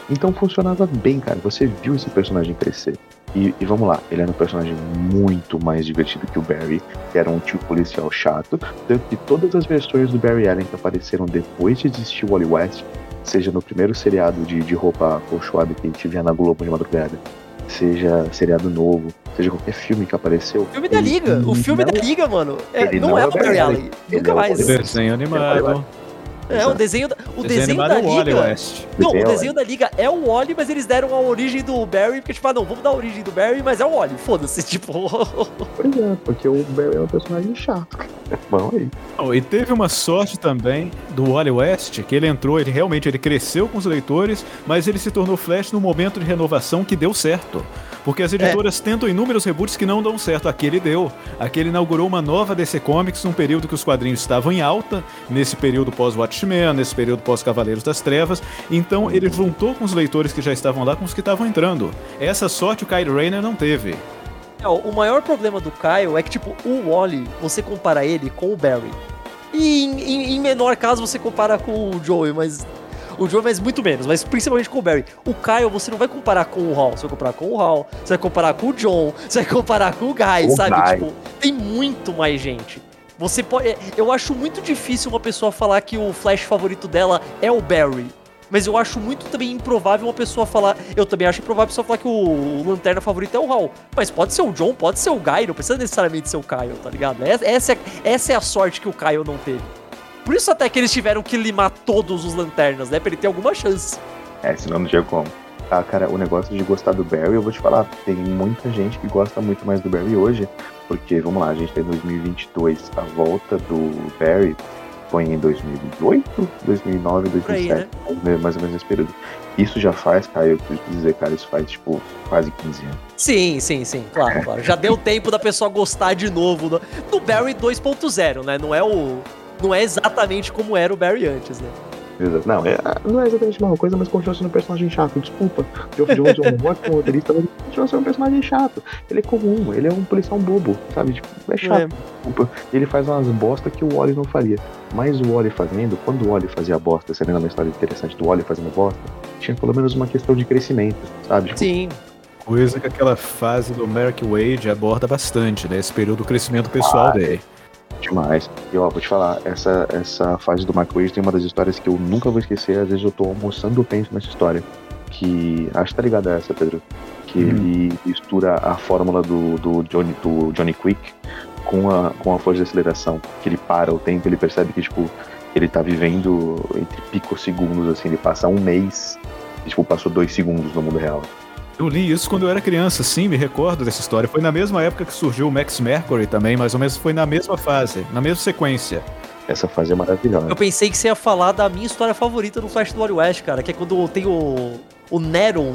S3: Então funcionava bem, cara. Você viu esse personagem crescer. E, e, vamos lá, ele era um personagem muito mais divertido que o Barry, que era um tio policial chato. Tanto que todas as versões do Barry Allen que apareceram depois de existir o Wally West, seja no primeiro seriado de, de roupa acolchoada que a gente via na Globo de madrugada, seja seriado novo, seja qualquer filme que apareceu.
S1: O filme da Liga, o filme não, da Liga, mano. É, não, não, é o Barry Allen. Nunca mais.
S2: Desenho animado.
S1: É, o desenho da, o desenho, desenho da Liga. É o não, o desenho da Liga é o Wally, mas eles deram a origem do Barry, porque, tipo, ah, não, vamos dar a origem do Barry, mas é o Wally. Foda-se, [LAUGHS] tipo.
S3: pois é, porque o Barry é um personagem chato. [LAUGHS] Bom aí.
S2: Oh, e teve uma sorte também do Wally West, que ele entrou, ele realmente ele cresceu com os leitores, mas ele se tornou Flash no momento de renovação que deu certo. Porque as editoras é. tentam inúmeros reboots que não dão certo. Aquele deu. Aquele inaugurou uma nova DC Comics num período que os quadrinhos estavam em alta, nesse período pós-Watchmen, nesse período pós-Cavaleiros das Trevas. Então ele juntou com os leitores que já estavam lá com os que estavam entrando. Essa sorte o Kyle Rayner não teve.
S1: É, o maior problema do Kyle é que, tipo, o Wally, você compara ele com o Barry. E em, em, em menor caso você compara com o Joey, mas o Joe faz muito menos, mas principalmente com o Barry. O Kyle você não vai comparar com o Hall, você vai comparar com o Hall, você vai comparar com o John, você vai comparar com o Guy, o sabe? Guy. Tipo, tem muito mais gente. Você pode. Eu acho muito difícil uma pessoa falar que o Flash favorito dela é o Barry. Mas eu acho muito também improvável uma pessoa falar. Eu também acho improvável a pessoa falar que o, o lanterna favorito é o Hall. Mas pode ser o John, pode ser o Guy, não precisa necessariamente ser o Kyle, tá ligado? Essa é, essa é a sorte que o Kyle não teve. Por isso até que eles tiveram que limar todos os lanternas, né? Pra ele ter alguma chance.
S3: É, senão não tinha como. Ah, cara, o negócio de gostar do Barry, eu vou te falar, tem muita gente que gosta muito mais do Barry hoje, porque, vamos lá, a gente tem 2022, a volta do Barry foi em 2008, 2009, 2007, aí, né? mais ou menos nesse período. Isso já faz, cara, eu preciso dizer, cara, isso faz, tipo, quase 15 anos.
S1: Sim, sim, sim, claro, claro. Já deu tempo da pessoa gostar de novo do, do Barry 2.0, né? Não é o não é exatamente como era o Barry antes, né?
S3: Exato. Não, é, não é exatamente a mesma coisa, mas continua sendo um personagem chato. Desculpa. Geoff Jones é um ótimo roteirista, mas ele continua sendo um personagem chato. Ele é comum, ele é um policial bobo, sabe? Tipo, é chato.
S1: É.
S3: Desculpa. Ele faz umas bosta que o Wally não faria. Mas o Wally fazendo, quando o Wally fazia bosta, você lembra uma história interessante do Wally fazendo bosta, tinha pelo menos uma questão de crescimento, sabe? Tipo,
S1: Sim.
S2: Coisa que aquela fase do Merrick Wade aborda bastante, né? Esse período do crescimento pessoal
S3: Ah,
S2: dele.
S3: Demais. E ó, vou te falar, essa, essa fase do Mark Wade tem uma das histórias que eu nunca vou esquecer. Às vezes eu tô almoçando e penso nessa história. Que. Acho que tá ligado a essa, Pedro. Que
S2: Hum.
S3: ele mistura a fórmula do, do, Johnny, do Johnny Quick com a, com a força de aceleração. Que ele para o tempo, ele percebe que, tipo, ele tá vivendo entre picosegundos, assim, ele passa um mês. E, tipo, passou dois segundos no mundo real.
S2: Eu li isso quando eu era criança, sim, me recordo dessa história. Foi na mesma época que surgiu o Max Mercury também, mais ou menos foi na mesma fase, na mesma sequência.
S3: Essa fase é maravilhosa.
S1: Eu pensei que você ia falar da minha história favorita do Flash do Wild West, cara, que é quando tem o, o Neron.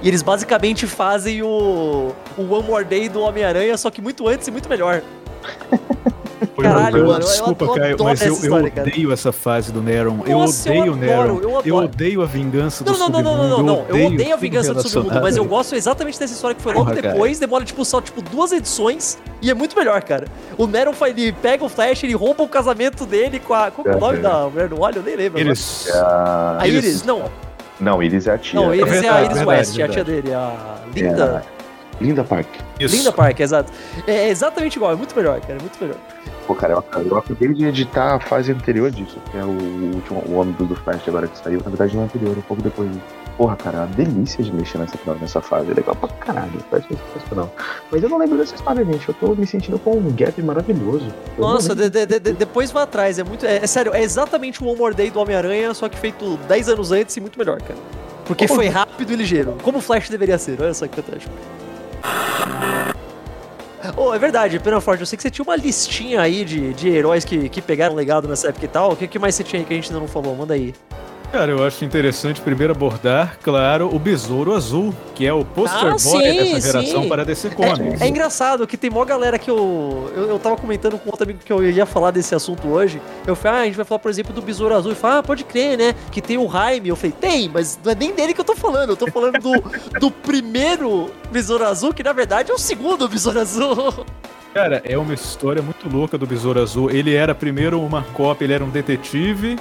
S1: E eles basicamente fazem o, o One More Day do Homem-Aranha, só que muito antes e muito melhor. [LAUGHS]
S2: Foi
S1: Caralho,
S2: eu-
S1: mano, eu
S2: Desculpa,
S1: adoro
S2: Caio, mas eu, eu
S1: história, cara.
S2: odeio essa fase do Neron. eu
S1: Nossa, eu
S2: odeio o Neron.
S1: adoro, eu adoro.
S2: odeio a vingança do
S1: Não, não, não, não, não,
S2: submundo.
S1: não, não. Eu odeio a vingança do submundo, mas eu gosto exatamente dessa história que foi logo
S2: Porra, cara.
S1: depois, demora tipo só tipo duas edições e é muito melhor, cara. O Neron ele pega o Flash, ele rouba o casamento dele com a. Qual é o nome
S3: É.
S1: da mulher do olho? Eu nem lembro.
S3: É a...
S2: Iris.
S1: Iris, não.
S3: Não, Iris é a tia.
S1: Não, Iris é a
S2: verdade,
S1: Iris
S2: verdade,
S1: West, a tia dele, a
S3: É
S1: Linda.
S3: Linda Park.
S2: Isso.
S1: Linda Park, exato. É exatamente igual, é muito melhor, cara, é muito melhor.
S3: Pô, cara, eu, eu acabei de editar a fase anterior disso, que é o último, o ônibus do Flash agora que saiu. Na verdade, não é anterior, um pouco depois. Porra, cara, é uma delícia de mexer nessa, nessa fase. É legal pra caralho, faz sensacional. Mas eu não lembro dessa história, gente. Eu tô me sentindo com um gap maravilhoso. Eu
S1: Nossa, de- de- de- depois vai atrás, é muito. É, é sério, é exatamente o One More Day do Homem-Aranha, só que feito 10 anos antes e muito melhor, cara. Porque
S3: Como
S1: foi rápido e ligeiro. Como o Flash deveria ser, olha só que fantástico. Oh, é verdade, Pena Forte, eu sei que você tinha uma listinha aí de, de heróis que, que pegaram legado nessa época e tal. O que, que mais você tinha aí que a gente ainda não falou? Manda aí.
S2: Cara, eu acho interessante primeiro abordar, claro, o Besouro Azul, que é o poster
S1: Ah,
S2: boy
S1: sim,
S2: dessa geração
S1: sim.
S2: para DC Comics.
S1: É, é engraçado que tem mó galera que eu, eu. Eu tava comentando com outro amigo que eu ia falar desse assunto hoje. Eu falei, ah, a gente vai falar, por exemplo, do Besouro Azul. E fala, ah, pode crer, né? Que tem o Jaime. Eu falei, tem, mas não é nem dele que eu tô falando. Eu tô falando do, [LAUGHS] do primeiro Besouro Azul, que na verdade é o segundo Besouro Azul.
S2: Cara, é uma história muito louca do Besouro Azul. Ele era primeiro uma cópia, ele era um detetive,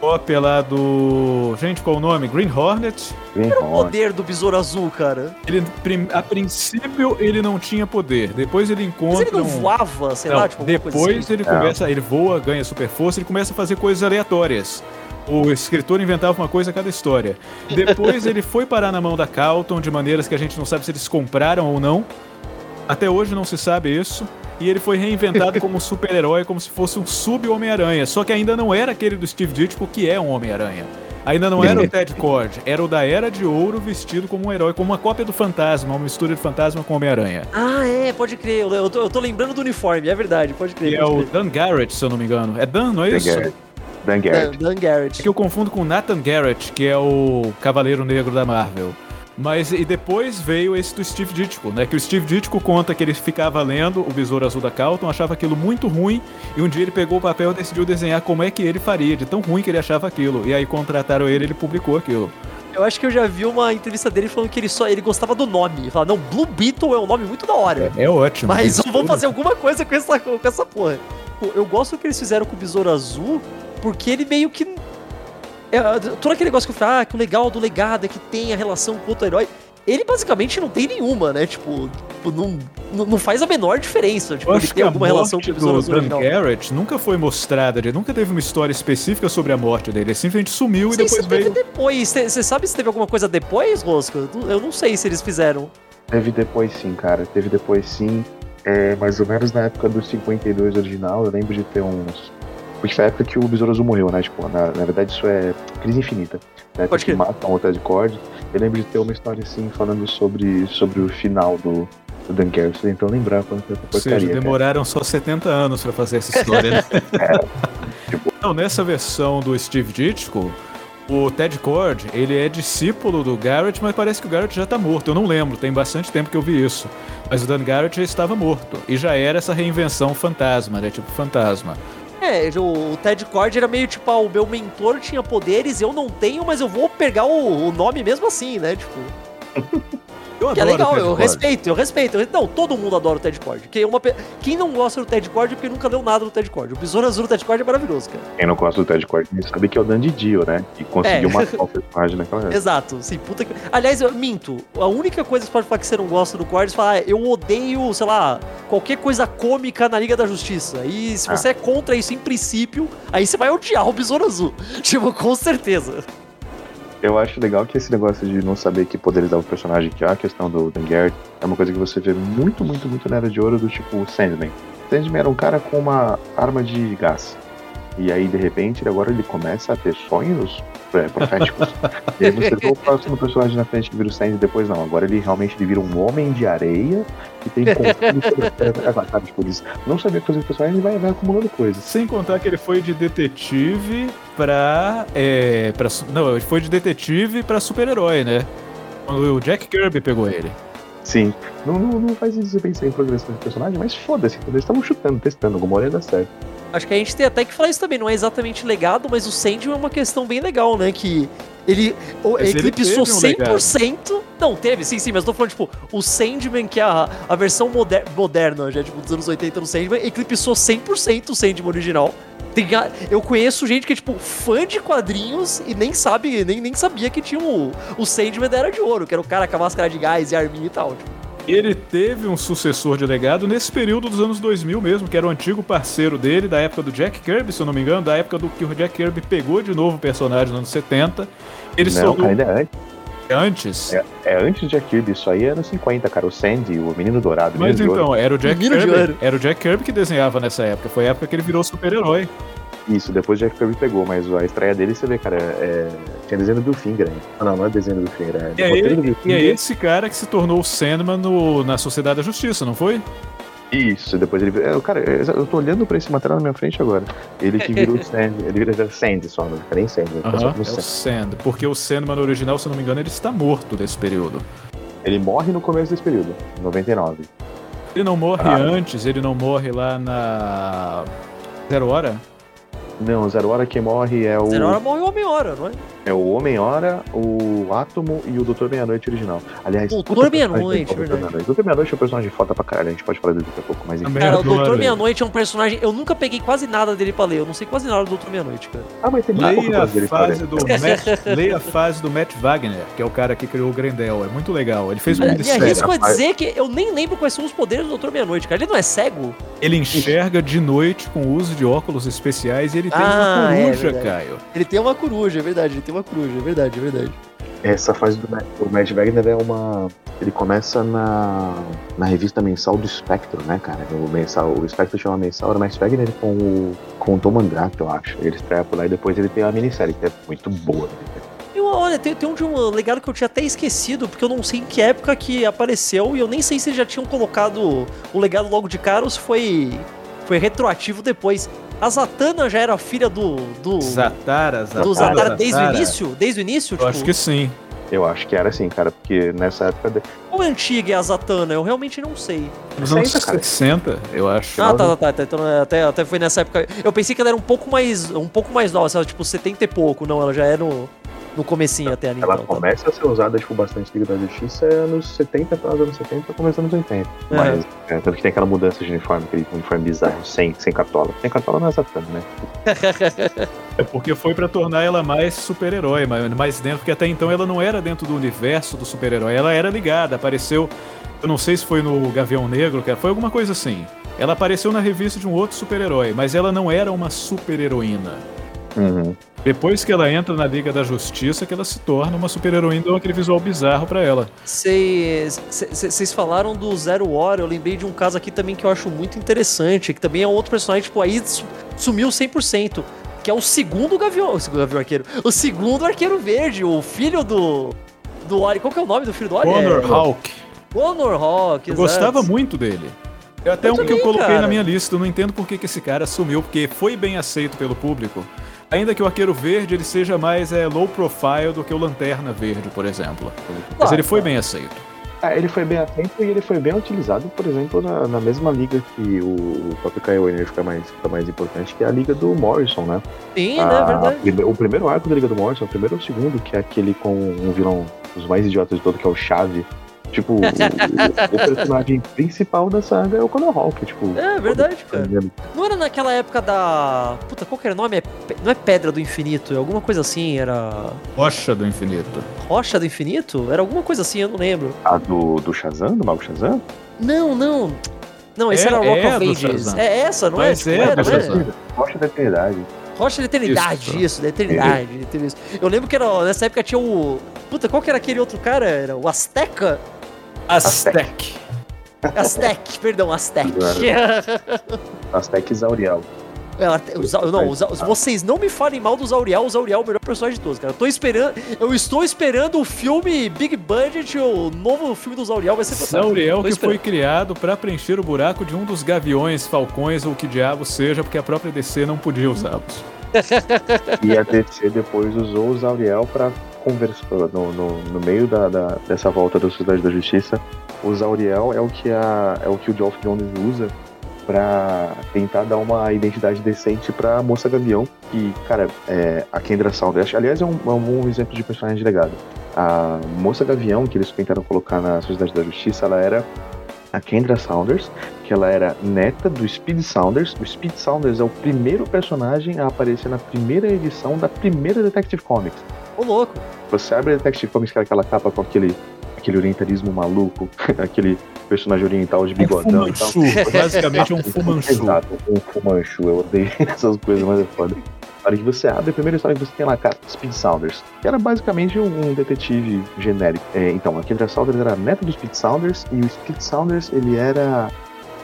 S2: cópia lá do. Gente, qual o nome? Green Hornet.
S3: Green
S1: O
S3: Hornet.
S1: poder do Besouro Azul, cara.
S2: Ele, a princípio, ele não tinha poder. Depois ele
S1: Mas
S2: encontra.
S1: ele não
S2: um-
S1: voava, sei
S2: Não,
S1: lá, tipo,
S2: depois
S1: assim.
S2: ele começa, ele voa, ganha super força, ele começa a fazer coisas aleatórias. O escritor inventava uma coisa a cada história. Depois ele foi parar na mão da Calton de maneiras que a gente não sabe se eles compraram ou não. Até hoje não se sabe isso. E ele foi reinventado como um super-herói, como se fosse um sub-Homem-Aranha. Só que ainda não era aquele do Steve Ditko, que é um Homem-Aranha. Ainda não era o Ted Cord, era o da Era de Ouro vestido como um herói, como uma cópia do Fantasma, uma mistura de Fantasma com Homem-Aranha.
S1: Ah, é, pode crer. Eu, tô, eu tô lembrando do uniforme, é verdade, pode crer.
S2: Que é o. Dan Garrett, se eu não me engano. É Dan, não é
S3: Dan
S2: isso?
S3: Garrett. Dan
S1: Dan,
S3: Garrett.
S1: Dan Garrett.
S2: É que eu confundo com Nathan Garrett, que é o Cavaleiro Negro da Marvel. Mas e depois veio esse do Steve Ditko, né? Que o Steve Ditko conta que ele ficava lendo o Besouro Azul da Calton, achava aquilo muito ruim, e um dia ele pegou o papel e decidiu desenhar como é que ele faria, de tão ruim que ele achava aquilo. E aí contrataram ele, ele publicou aquilo.
S1: Eu acho que eu já vi uma entrevista dele falando que ele só ele gostava do nome. Ele fala, não, Blue Beetle é um nome muito da hora.
S2: É, é ótimo.
S1: Mas [LAUGHS] vamos fazer alguma coisa com essa, com essa porra. Eu gosto do que eles fizeram com o Besouro Azul, porque ele meio que. É, todo aquele negócio que eu falei, ah, que o legal do legado é que tem a relação com outro herói. Ele basicamente não tem nenhuma, né? Tipo, tipo, não, não faz a menor diferença. Tipo, ele
S2: acho que
S1: tem
S2: a
S1: alguma relação com o
S2: do
S1: Azul
S2: Dan
S1: original.
S2: Garrett nunca foi mostrada, ele nunca teve uma história específica sobre a morte dele. Ele simplesmente sumiu
S1: Não
S2: e
S1: sei
S2: depois
S1: se teve
S2: veio.
S1: depois. Você sabe se teve alguma coisa depois, Rosca? Eu não sei se eles fizeram.
S3: Teve depois sim, cara. Teve depois sim. É, mais ou menos na época do 52 original, eu lembro de ter uns. Porque foi a época que o Besouro Azul morreu, né? Tipo, na, na verdade isso é crise infinita. Época
S1: Pode
S3: que matam o Ted Cord. Eu lembro de ter uma história assim falando sobre, sobre o final do, do Dan Garrett. Então lembrar quando foi essa
S2: Ou seja,
S3: porcaria. cara.
S2: demoraram só 70 anos pra fazer essa história. né? [LAUGHS]
S3: tipo-
S2: Não, nessa versão do Steve Ditko, o Ted Cord, ele é discípulo do Garrett, mas parece que o Garrett já tá morto. Eu não lembro, tem bastante tempo que eu vi isso. Mas o Dan Garrett já estava morto. E já era essa reinvenção fantasma, né? Tipo fantasma.
S1: É, o Ted Cord era meio tipo, ah, o meu mentor tinha poderes, eu não tenho, mas eu vou pegar o, o nome mesmo assim, né? Tipo. [LAUGHS]
S2: Eu
S1: Que é legal, eu
S2: Cord.
S1: respeito, eu respeito. Não, todo mundo adora o Ted Cord. Quem, uma, pe- quem não gosta do Ted Cord é porque nunca leu nada do Ted Cord. O Besouro Azul do Ted Cord é maravilhoso, cara.
S3: Quem não gosta do Ted Cord sabe que é o Dandy Dio, né? E conseguiu
S1: É.
S3: matar o personagem naquela época.
S1: Exato, sim, puta que. Aliás, eu minto. A única coisa que você pode falar que você não gosta do Cord é falar, ah, eu odeio, sei lá, qualquer coisa cômica na Liga da Justiça. E se
S3: Ah.
S1: você é contra isso em princípio, aí você vai odiar o Besouro Azul. [LAUGHS] Tipo, com certeza.
S3: Eu acho legal que esse negócio de não saber que poderes dá o personagem, que é a questão do Dangert, é uma coisa que você vê muito, muito, muito na Era de Ouro do tipo Sandman. Sandman era um cara com uma arma de gás. E aí, de repente, agora ele começa a ter sonhos é, proféticos. e aí você vê o próximo personagem na frente que vira o Sandman, depois não. Agora ele realmente ele vira um homem de areia que tem terra. Sabe, tipo, eles não saber coisas do personagem, ele vai, vai acumulando coisas.
S2: Sem contar que ele foi de detetive pra. É, pra não, ele foi de detetive pra super-herói, né? Quando o Jack Kirby pegou ele.
S3: Sim. Não, não, não faz isso pensar em progressão de personagem, mas foda-se, eles estavam chutando, testando, alguma hora ia dar certo.
S1: Acho que a gente tem até que falar isso também. Não é exatamente legado, mas o Sandman é uma questão bem legal, né? Que ele
S2: Mas
S1: eclipsou
S2: teve um legado.
S1: 100%. Não, teve, sim, sim, mas tô falando, tipo, o Sandman, que é a, a versão moder- moderna, já, tipo, dos anos 80 no Sandman, eclipsou 100% o Sandman original. Tem a- eu conheço gente que é, tipo, fã de quadrinhos e nem sabe, nem, nem sabia que tinha o, o Sandman da Era de Ouro, que era o cara com a máscara de gás e arminha e tal. Tipo.
S2: Ele teve um sucessor de legado nesse período dos anos 2000 mesmo, que era o antigo parceiro dele, da época do Jack Kirby, se eu não me engano, da época do que o Jack Kirby pegou de novo o personagem nos anos 70. Ele
S3: não, cara, ainda é antes.
S2: antes.
S3: É, é antes de Jack Kirby, isso aí é nos 50, cara. O Sandy, o menino dourado.
S2: Mas
S3: menino
S2: então, era o Jack
S1: Menino de
S2: Kirby. Era o Jack Kirby que desenhava nessa época. Foi a época que ele virou super-herói.
S3: Isso, depois Jack Kirby pegou, mas a estreia dele, você vê, cara, é... tinha desenho do Finger ainda. Ah, não, não é desenho do Finger, é,
S2: E é, E é esse cara que se tornou o Sandman no- na Sociedade da Justiça, não foi?
S3: Isso, depois ele. É, cara, é, eu tô olhando pra esse material na minha frente agora. Ele que virou o [LAUGHS] Sandy. Ele vira Sandy só, não fica nem Sandy. Ele,
S2: Aham,
S3: como
S2: é o
S3: Sandy.
S2: Sand. Porque o Sandman original, se eu não me engano, ele está morto nesse período.
S3: ele morre no começo desse período, 99.
S2: Ele não morre
S3: Ah.
S2: antes, ele não morre lá na. Zero Hora?
S3: Não, Zero Hora quem morre é o,
S1: Zero Hora morre o Homem-Hora, não é?
S3: É o Homem-Hora, o Átomo e o Doutor Meia-Noite original. Aliás,
S1: Doutor Meia-Noite, verdade.
S3: Doutor Meia-Noite. Doutor Meia-Noite é um personagem foda pra caralho, a gente pode falar dele daqui a pouco, mas enfim.
S1: Cara, o Doutor. Meia-Noite é um personagem. Eu nunca peguei quase nada dele pra ler. Eu não sei quase nada do Doutor Meia-Noite, cara.
S3: Ah, mas tem
S2: Leia a,
S3: coisa dele pra
S2: fase do Matt, [LAUGHS] leia a fase do Matt Wagner, que é o cara que criou o Grendel. É muito legal. Ele fez
S1: Olha, Me arrisco a dizer que eu nem lembro quais são os poderes do Doutor Meia-Noite, cara. Ele não é cego?
S2: Ele enxerga de noite com o uso de óculos especiais e ele tem
S1: Ah,
S2: uma
S1: é
S2: coruja,
S1: verdade.
S2: Caio.
S1: Ele tem uma coruja, é verdade. Ele tem uma coruja, é verdade, é verdade.
S3: Essa fase do o Matt Wagner é uma. Ele começa na, na revista mensal do Spectro, né, cara? O, mensal, o Spectro chama mensal, era o Matt Wagner com o, com o Tom Mandrake, eu acho. Ele estreia por lá e depois ele tem a minissérie, que é muito boa. né?
S1: E olha, tem, tem um de um legado que eu tinha até esquecido, porque eu não sei em que época que apareceu, e eu nem sei se já tinham colocado o legado logo de cara ou se foi, foi retroativo depois. A Zatanna já era filha do. do
S2: Zatara, Zatara.
S1: do Zatara desde o
S2: Zatara.
S1: início? Desde o início?
S2: Eu acho que sim.
S3: Eu acho que era assim, cara, porque nessa época. de-
S1: Qual é antiga é a Zatanna? Eu realmente não sei.
S2: Nos anos
S3: 60, cara.
S2: 60, eu acho.
S1: Ah, tá, tá, tá, tá. Então, é, até, até foi nessa época. Eu pensei que ela era um pouco mais, um pouco mais nova, sei lá, tipo 70 e pouco. Não, ela já é no, no comecinho até ali.
S3: Ela
S1: então, tá.
S3: começa a ser usada, tipo, bastante Liga da Justiça é anos 70 para os anos 70, começando nos 80. Mas, é, tanto que tem aquela mudança de uniforme, aquele uniforme bizarro, sem, sem cartola. Sem cartola não é Satana, né?
S2: É porque foi pra tornar ela mais super-herói, mais mais dentro, porque até então ela não era dentro do universo do super-herói, ela era ligada, apareceu, eu não sei se foi no Gavião Negro, cara, foi alguma coisa assim. Ela apareceu na revista de um outro super-herói, mas ela não era uma super-heroína.
S3: Uhum.
S2: Depois que ela entra na Liga da Justiça, que ela se torna uma super-heroína, deu aquele visual bizarro pra ela.
S1: Vocês falaram do Zero Hora, eu lembrei de um caso aqui também que eu acho muito interessante, que também é outro personagem, tipo, aí su- sumiu 100%, que é o segundo Gavião, o segundo Gavião Arqueiro, o segundo Arqueiro Verde, o filho do... Do Ori, qual que é o nome do filho do Ori?
S2: Honor
S1: é,
S2: Hawk.
S1: Honor Hawk,
S2: Eu gostava muito dele. É até
S1: Eu
S2: um que eu
S1: também,
S2: coloquei
S1: cara.
S2: na minha lista. Eu não entendo por que, que esse cara sumiu, porque foi bem aceito pelo público. Ainda que o Arqueiro Verde ele seja mais é, low profile do que o Lanterna Verde, por exemplo. Mas
S1: Claro,
S2: ele foi bem aceito.
S3: Ah, ele foi bem a tempo e ele foi bem utilizado, por exemplo, na, na mesma liga que o, o próprio Kyle Rayner fica mais, fica mais importante, que é a liga do Morrison, né?
S1: Sim,
S3: A-
S1: né? Verdade.
S3: prime- o primeiro arco da liga do Morrison, o primeiro ou o segundo, que é aquele com um vilão dos mais idiotas de todo, que é o Chave. Tipo, o, o- o personagem principal da saga é o Conor Hawk, tipo.
S1: É verdade, cara. Não era naquela época da. Puta, qual que era o nome? É Não é Pedra do Infinito, é alguma coisa assim, era.
S2: Rocha do Infinito.
S1: Rocha do Infinito? Era alguma coisa assim, eu não lembro.
S3: A do, do Shazam, do Mago Shazam?
S1: Não, não. Não, esse
S2: É-
S1: era Rock
S2: é
S1: of Ages. É essa, não
S2: Mas
S1: é?
S2: é
S1: Tipo,
S2: do
S1: não é?
S2: Shazam.
S3: Rocha da Eternidade.
S1: Rocha da Eternidade,
S2: Isso.
S1: isso, da Eternidade. da Eternidade. Eu lembro que era, nessa época tinha o. Puta, qual que era aquele outro cara? Era o Azteca?
S2: Aztec.
S1: Aztec, perdão, Aztec. [LAUGHS]
S3: Aztec Zauriel.
S1: É, os- não, os- vocês não me falem mal do Zauriel, o Zauriel é o melhor personagem de todos, cara. Eu tô esperando, eu estou esperando o filme Big Budget, o novo filme do Zauriel vai ser fantástico.
S2: Zauriel que
S1: esperando.
S2: foi criado pra preencher o buraco de um dos gaviões, falcões ou que diabo seja, porque a própria DC não podia usá-los. [LAUGHS]
S3: E a DC depois usou o Zauriel pra conversar no, no, meio da, da- dessa volta da Sociedade da Justiça. O Zauriel é o que, a, é o, que o Geoff Jones usa pra tentar dar uma identidade decente pra Moça Gavião. Que, cara, é, a Kendra Saunders, aliás, é um, é um bom exemplo de personagem legado. A Moça Gavião, que eles tentaram colocar na Sociedade da Justiça, ela era a Kendra Saunders, que ela era neta do Speed Saunders. O Speed Saunders é o primeiro personagem a aparecer na primeira edição da primeira Detective Comics.
S1: Ô, louco.
S3: Você abre a Detective Comics, que é aquela capa com aquele, aquele orientalismo maluco, [LAUGHS] aquele personagem oriental de
S2: Um
S3: bigodão e tal. [LAUGHS]
S2: basicamente um fumanchu.
S3: Exato, um fumanchu. Eu odeio [LAUGHS] essas coisas, mas é foda. Na hora que você abre a primeira história que você tem lá, cara, Speed Saunders, que era basicamente um, um detetive genérico. É, então, a Kendra Saunders era a neta do Speed Saunders, e o Speed Saunders, ele era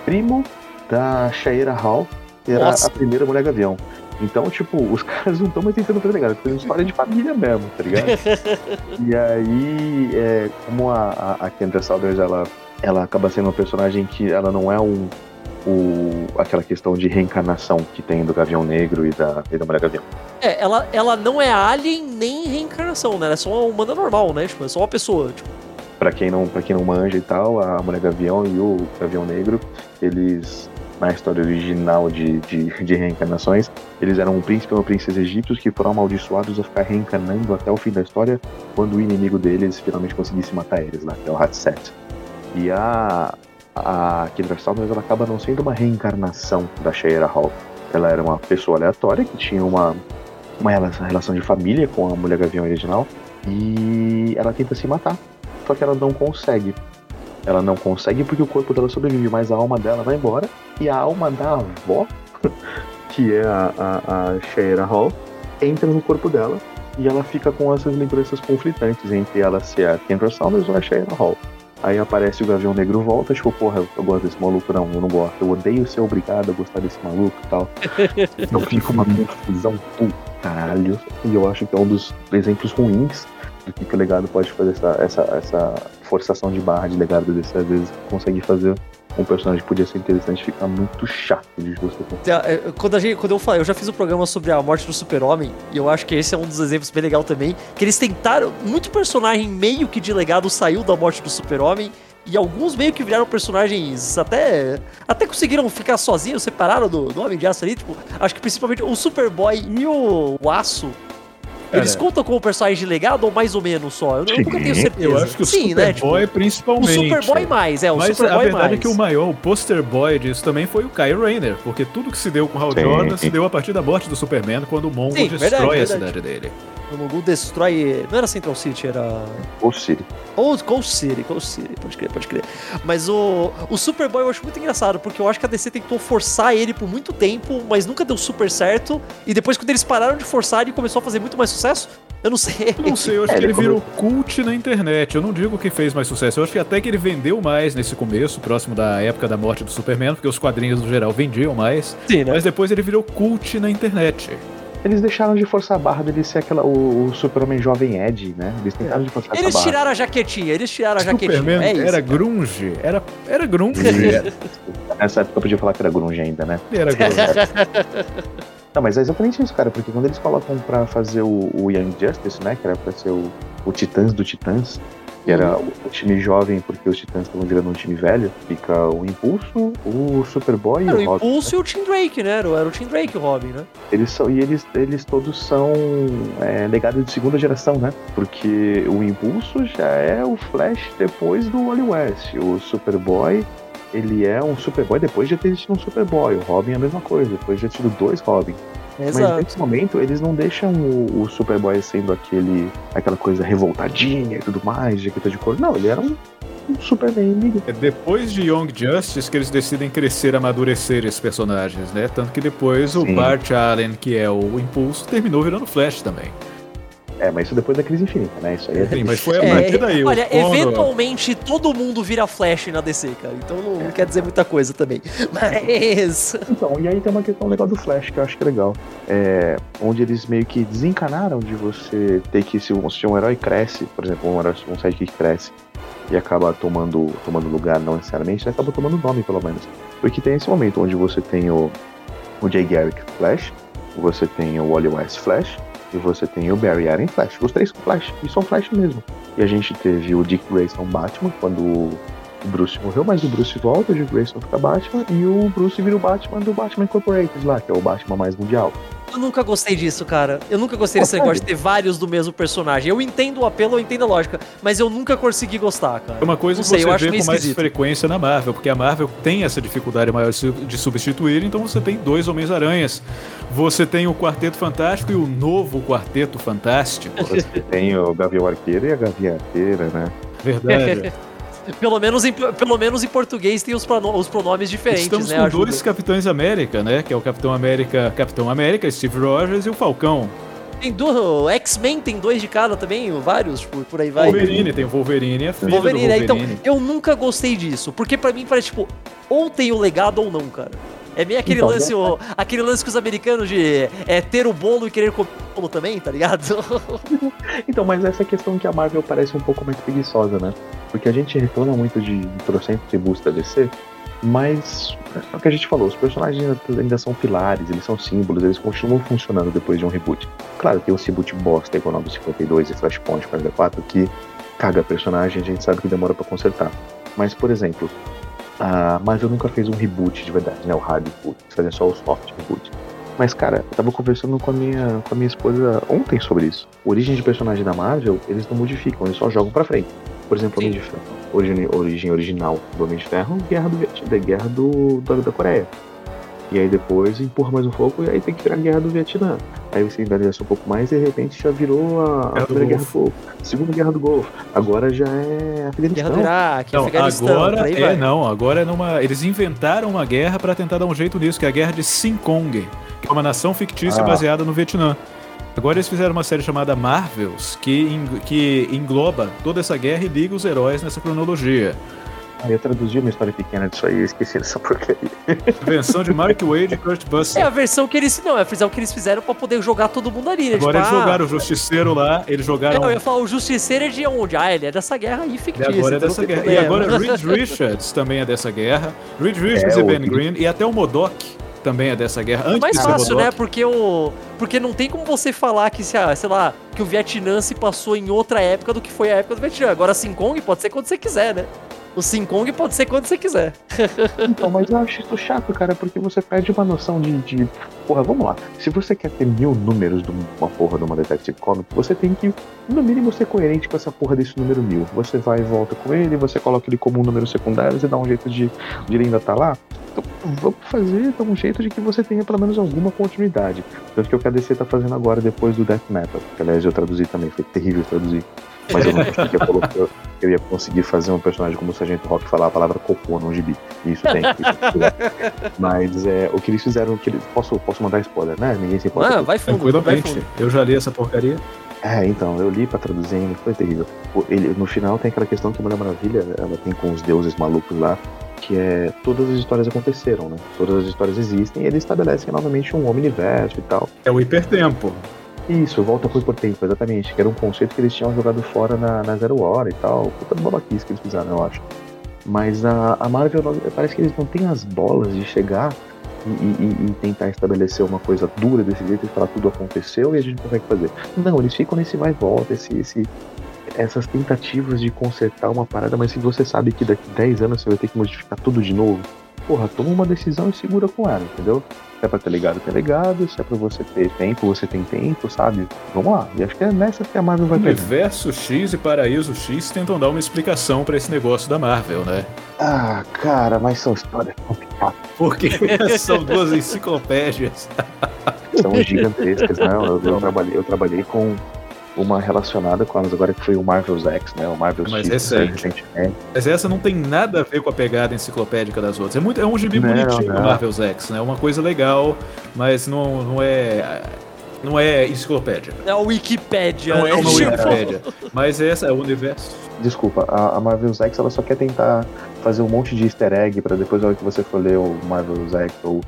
S3: primo da Shaira Hall, que era
S1: Nossa.
S3: a primeira mulher gavião. Então, tipo, os [LAUGHS] caras não estão mais tentando fazer eles estão fazendo história de família mesmo, tá ligado? [LAUGHS] e aí, é, como a, a, a Kendra Saunders, ela, ela acaba sendo uma personagem que ela não é um, o, aquela questão de reencarnação que tem do Gavião Negro e da, e da Mulher Gavião.
S1: É, ela, ela não é alien nem reencarnação, né? Ela é só uma humana normal, né? Tipo, é só uma pessoa. Tipo,
S3: Pra quem, não, pra quem não manja e tal, a Mulher Gavião e o Gavião Negro, eles, na história original de, de, de reencarnações, eles eram um príncipe e uma princesa egípcios que foram amaldiçoados a ficar reencarnando até o fim da história, quando o inimigo deles finalmente conseguisse matar eles lá, que é o Hatset. E a, a Kendra Saunders, ela acaba não sendo uma reencarnação da Shaira Hall. Ela era uma pessoa aleatória que tinha uma, uma relação de família com a Mulher Gavião original e ela tenta se matar. Só que ela não consegue. Ela não consegue porque o corpo dela sobrevive, mas a alma dela vai embora. E a alma da avó, [LAUGHS] que é a, a, a Shaira Hall, entra no corpo dela e ela fica com essas lembranças conflitantes entre ela ser a Kendra Saunders ou a Shaira Hall. Aí aparece o Gavião Negro volta, tipo, porra, eu, gosto desse maluco, não, eu não gosto. Eu odeio ser obrigado a gostar desse maluco e tal. [LAUGHS] eu fico uma confusão do caralho. E eu acho que é um dos exemplos ruins do que, que o legado pode fazer essa, essa, essa forçação de barra de legado desse, às vezes consegue fazer um personagem que podia ser interessante ficar muito chato de você
S1: É, Quando, a gente, quando eu falei, eu já fiz um programa sobre a morte do super-homem, e eu acho que esse é um dos exemplos bem legal também, que eles tentaram, muito personagem meio que de legado saiu da morte do super-homem, e alguns meio que viraram personagens até até conseguiram ficar sozinhos, separaram do, do Homem de Aço ali, tipo, acho que principalmente o Superboy e o, o Aço, eles
S2: Cara,
S1: contam como personagem de legado ou mais ou menos só? Eu, eu nunca tenho certeza.
S2: Eu acho que o
S1: Sim, né?
S2: Superboy
S1: Tipo, o
S2: principalmente.
S1: Superboy mais, é, o
S2: Mas a
S1: Superboy
S2: verdade
S1: mais.
S2: é que o maior, o poster boy disso também foi o Kyle Rayner, porque tudo que se deu com o Hal
S3: Sim.
S2: Jordan se deu a partir da morte do Superman quando o Mongo
S1: Sim,
S2: destrói
S1: verdade,
S2: a
S1: verdade.
S2: cidade dele.
S1: O Mongo destrói. Não era Central City, era.
S3: Ou Siri.
S1: Ou Cold City, Cold City, pode crer, pode crer. Mas o, o Superboy eu acho muito engraçado, porque eu acho que a DC tentou forçar ele por muito tempo, mas nunca deu super certo. E depois, quando eles pararam de forçar, ele começou a fazer muito mais sucesso. Eu não sei.
S2: Eu não sei, eu acho
S3: É,
S2: que
S3: ele
S2: ele virou cult na internet. Eu não digo que fez mais sucesso. Eu acho que até que ele vendeu mais nesse começo, próximo da época da morte do Superman, porque os quadrinhos no geral vendiam mais.
S1: Sim, né?
S2: Mas depois ele virou cult na internet.
S3: Eles deixaram de forçar a barra dele ser aquela, o, o super-homem jovem Ed, né? Eles tentaram de forçar
S1: Eles
S3: essa barra.
S1: tiraram a jaquetinha, eles tiraram a jaquetinha.
S2: Superman
S1: É isso.
S2: era grunge. Era, era grunge. [LAUGHS]
S3: Nessa época eu podia falar que era grunge ainda, né?
S2: era grunge. [LAUGHS]
S3: Não, mas é exatamente isso, cara, porque quando eles colocam pra fazer o, o Young Justice, né, que era pra ser o, o Titãs do Titãs, que era o time jovem, porque os Titãs estavam virando um time velho. Fica o Impulso, o Superboy
S1: Era
S3: e
S1: o
S3: o Robin.
S1: Impulso e o Tim Drake, né? Era o- Era o Tim Drake o Robin, né?
S3: Eles são, e eles, eles todos são é, legados de segunda geração, né? Porque o Impulso já é o Flash depois do Wally West. O Superboy, ele é um Superboy depois de ter tido um Superboy. O Robin é a mesma coisa, depois de ter tido dois Robin. Mas
S1: Exato.
S3: nesse momento, eles não deixam o, o Superboy sendo aquele, aquela coisa revoltadinha e tudo mais, jaqueta de cor. Não, ele era um, um Superman amigo.
S2: É depois de Young Justice que eles decidem crescer, amadurecer esses personagens, né? Tanto que depois o
S3: Sim.
S2: Bart Allen, que é o Impulso, terminou virando Flash também.
S3: É, mas isso depois da crise infinita, né? Isso aí é.
S2: Sim, mas foi a
S1: É,
S2: partir daí.
S1: olha, eventualmente todo mundo vira Flash na DC, cara. Então não quer dizer muita coisa também. [LAUGHS] Mas.
S3: Então, e aí tem uma questão legal do Flash que eu acho que é legal. É, onde eles meio que desencanaram de você ter que, se um, se um herói cresce, por exemplo, um, herói, um sidekick cresce e acaba tomando, tomando lugar, não necessariamente, ele acaba tomando nome, pelo menos. Porque tem esse momento onde você tem o, o Jay Garrick Flash, você tem o Wally West Flash, e você tem o Barry Allen Flash. Os três Flash, e são Flash mesmo. E a gente teve o Dick Grayson Batman, quando o Bruce morreu, mas o Bruce volta, o Dick Grayson fica Batman, e o Bruce vira o Batman do Batman Incorporated lá, que é o Batman mais mundial.
S1: Eu nunca gostei disso, cara. Eu nunca gostei desse negócio de ter vários do mesmo personagem. Eu entendo o apelo, eu entendo a lógica, mas eu nunca consegui gostar, cara.
S2: É uma coisa
S1: Não
S2: que
S1: sei,
S2: você vê com mais
S1: esquisito.
S2: frequência na Marvel, porque a Marvel tem essa dificuldade maior de substituir, então você tem dois Homens-Aranhas. Você tem o Quarteto Fantástico e o novo Quarteto Fantástico.
S3: Você tem o Gavião Arqueiro e a Gavião Arqueira, né?
S2: Verdade. [LAUGHS]
S1: Pelo menos, em, pelo menos em português tem os, prono- os pronomes diferentes,
S2: Estamos
S1: né?
S2: com
S1: Ajuda.
S2: dois Capitães América, né? Que é o Capitão América, Capitão América, Steve Rogers e o Falcão.
S1: Tem do X-Men tem dois de cada também, vários, por, por aí vai.
S2: Wolverine, tem o Wolverine e a filha
S1: Wolverine?
S2: Wolverine.
S1: Então, eu nunca gostei disso, porque pra mim parece, tipo, ou tem o legado ou não, cara. É meio aquele
S3: Então,
S1: lance, o- aquele lance que os americanos de é, ter o bolo e querer comer o bolo também, tá ligado? [LAUGHS]
S3: Então, mas essa questão que a Marvel parece um pouco mais preguiçosa, né? Porque a gente reclama muito de trocentos reboots da DC, mas é o que a gente falou, os personagens ainda, são pilares, eles são símbolos, eles continuam funcionando depois de um reboot. Claro, tem um reboot bosta, igual 952 e Flashpoint 44, que caga personagem, a gente sabe que demora pra consertar. Mas, por exemplo, a Marvel nunca fez um reboot de verdade, né? O hard reboot, fazem só o soft reboot. Mas, cara, eu tava conversando com a minha, com a minha esposa ontem sobre isso. Origem de personagem da Marvel, eles não modificam, eles só jogam pra frente. Por exemplo, Homem de Ferro. Origem, origem original do Homem de Ferro, guerra do da guerra do, da, da Coreia. E aí depois empurra mais um pouco e aí tem que virar a guerra do Vietnã. Aí você envelhece um pouco mais e de repente já virou a, a
S2: Guerra do
S3: Primeira Guerra do
S2: Golfo.
S3: Golfo. Segunda Guerra do Golfo. Agora já é
S1: Guerra
S3: Afeganistão.
S1: do Iraque,
S2: Não,
S1: Afeganistão,
S2: agora
S1: aí
S2: é,
S1: vai.
S2: não, agora é numa. Eles inventaram uma guerra pra tentar dar um jeito nisso, que é a guerra de Sinkong, que é uma nação fictícia
S3: Ah.
S2: baseada no Vietnã. Agora eles fizeram uma série chamada Marvels, que, que engloba toda essa guerra e liga os heróis nessa cronologia.
S3: Aí eu traduzi uma história pequena disso aí, eu esqueci dessa porcaria.
S2: Invenção de Mark Wade e Kurt
S1: É
S2: Busiek.
S1: a versão que eles. Não, é a versão que eles fizeram pra poder jogar todo mundo ali, né?
S2: Agora eles
S1: Tipo, ah,
S2: jogaram o Justiceiro lá, eles jogaram.
S1: Não, eu ia falar, o Justiceiro é de onde? Ah, ele é dessa guerra aí
S2: E
S1: fictícia.
S2: agora é
S1: então
S2: dessa guerra. E
S1: problema.
S2: agora Reed Richards também é dessa guerra. Reed Richards
S3: É,
S2: e
S3: o
S2: Ben
S3: Reed-
S2: Green. E até o Modok também é dessa guerra. Antes
S1: mais
S2: de ser
S1: fácil, né? Porque o. Porque não tem como você falar que, se, ah, sei lá, que o Vietnã se passou em outra época do que foi a época do Vietnã. Agora, Kong pode ser quando você quiser, né? O Kong pode ser quando você quiser. [LAUGHS]
S3: Então, mas eu acho isso chato, cara, porque você perde uma noção de, de. Porra, vamos lá. Se você quer ter mil números de uma porra de uma Detective Comic, você tem que, no mínimo, ser coerente com essa porra desse número mil. Você vai e volta com ele, você coloca ele como um número secundário, você dá um jeito de, de ele ainda estar lá. Então, vamos fazer, dar um jeito de que você tenha pelo menos alguma continuidade. Tanto que o que a DC tá fazendo agora depois do Death Metal, que aliás eu traduzi também, foi terrível traduzir. Mas eu não achei que eu, ia conseguir fazer um personagem como o Sargento Rock falar a palavra cocô num gibi. Isso tem. Isso Mas é, o que eles fizeram, o que eles, posso, posso mandar spoiler, né? Ninguém se importa.
S1: Ah, vai fundo, vai
S2: Tranquilamente.
S1: fundo.
S2: Eu já li essa porcaria.
S3: É, então, eu li pra traduzir ainda, foi terrível. Ele, no final tem aquela questão que a Mulher Maravilha, ela tem com os deuses malucos lá, que é todas as histórias aconteceram, né? Todas as histórias existem e eles estabelecem novamente um omniverso e tal.
S2: É o hipertempo.
S3: Isso, volta foi por tempo, exatamente. Que era um conceito que eles tinham jogado fora na, na Zero Hora e tal. Puta babaquice que eles fizeram, eu acho. Mas a, a Marvel, parece que eles não têm as bolas de chegar e, e- e tentar estabelecer uma coisa dura desse jeito e falar tudo aconteceu e a gente consegue fazer. Não, eles ficam nesse vai e volta, esse, esse, essas tentativas de consertar uma parada, mas se você sabe que daqui 10 anos você vai ter que modificar tudo de novo, porra, toma uma decisão e segura com ela, entendeu? Se é pra ter legado, tem legado. Se é pra você ter tempo, você tem tempo, sabe? Vamos lá. E acho que é nessa que a Marvel vai ter.
S2: Universo X e Paraíso X tentam dar uma explicação pra esse negócio da Marvel, né?
S3: Ah, cara, mas são histórias complicadas.
S2: Porque [LAUGHS] são duas enciclopédias.
S3: São gigantescas, né? Eu, eu trabalhei, eu trabalhei com uma relacionada com elas agora que foi o Marvel's X, né? O Marvel's
S2: Mais
S3: X
S2: recente.
S3: recentemente.
S2: Mas essa não tem nada a ver com a pegada enciclopédica das outras. É, muito, é um gibi
S3: Não,
S2: bonitinho,
S3: não.
S2: o Marvel's X, né? É uma coisa legal, mas não, não é. Não é enciclopédia.
S1: É a Wikipédia.
S2: Não é
S1: né?
S2: uma
S1: Tipo,
S2: Wikipédia. Mas essa é o universo.
S3: Desculpa, a, a Marvel's X ela só quer tentar fazer um monte de easter egg pra depois, na hora que você for ler o Marvel's X ou,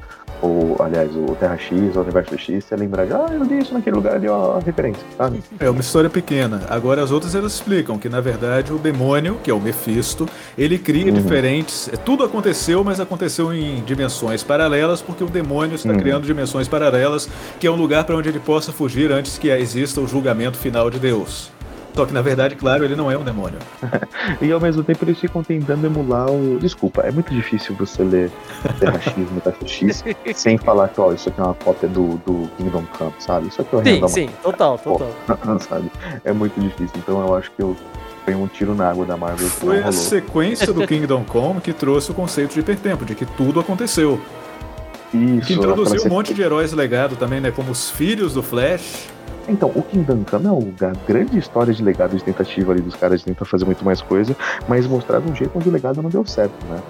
S3: ou aliás, o Terra X ou o Universo X, você lembrar de, ah, eu li isso naquele lugar ali, ó, referência, sabe? [LAUGHS]
S2: É uma história pequena. Agora as outras elas explicam que na verdade o demônio, que é o Mephisto, ele cria
S3: Uhum.
S2: diferentes. é, Tudo aconteceu, mas aconteceu em dimensões paralelas, porque o demônio está
S3: Uhum.
S2: criando dimensões paralelas, que é um lugar para onde ele possa fugir antes que exista o julgamento final de Deus. Só que na verdade, claro, ele não é um demônio. [LAUGHS]
S3: E ao mesmo tempo eles ficam tentando emular o. Desculpa, é muito difícil você ler [LAUGHS] Terra X, Universo X, sem falar que, ó, isso aqui é uma cópia do, do Kingdom Come, sabe? Isso aqui é o
S1: Sim,
S3: da
S1: sim, total, total. [LAUGHS]
S3: Sabe? É muito difícil. Então eu acho que eu foi um tiro na água da Marvel
S2: Foi a
S3: rolou.
S2: sequência do Kingdom Come que trouxe o conceito de hipertempo, de que tudo aconteceu.
S3: Isso,
S2: Que introduziu um monte de heróis legado também, né? Como os filhos do Flash.
S3: Então, o Kingdom Come é uma grande história de legado de tentativa ali dos caras de tentar fazer muito mais coisa, mas mostrar de um jeito onde o legado não deu certo, né?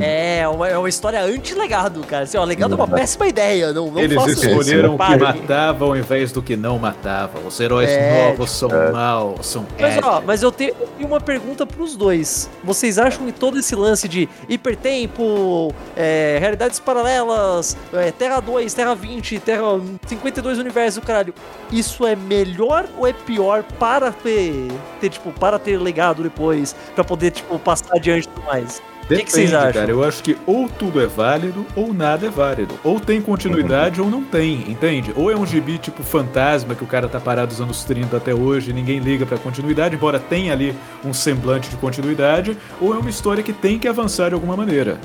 S1: É uma, é uma história anti-legado, cara. Assim, ó, legado é uma péssima ideia. Não, não
S2: Eles escolheram o que
S1: Pare.
S2: matava ao invés do que não matava. Os heróis
S1: É,
S2: novos são
S3: é.
S2: maus, são
S1: Mas, ó, mas eu tenho, eu tenho uma pergunta pros dois. Vocês acham que todo esse lance de hipertempo, é, realidades paralelas, é, Terra 2, Terra 20, Terra 52 universos, caralho, isso é melhor ou é pior para ter, ter tipo, para ter legado depois, pra poder, tipo, passar adiante e tudo mais? Que
S2: Depende,
S1: que vocês acham?
S2: cara. Eu acho que ou tudo é válido ou nada é válido. Ou tem continuidade ou não tem, entende? Ou é um gibi tipo fantasma que o cara tá parado dos anos 30 até hoje e ninguém liga pra continuidade, embora tenha ali um semblante de continuidade, ou é uma história que tem que avançar de alguma maneira.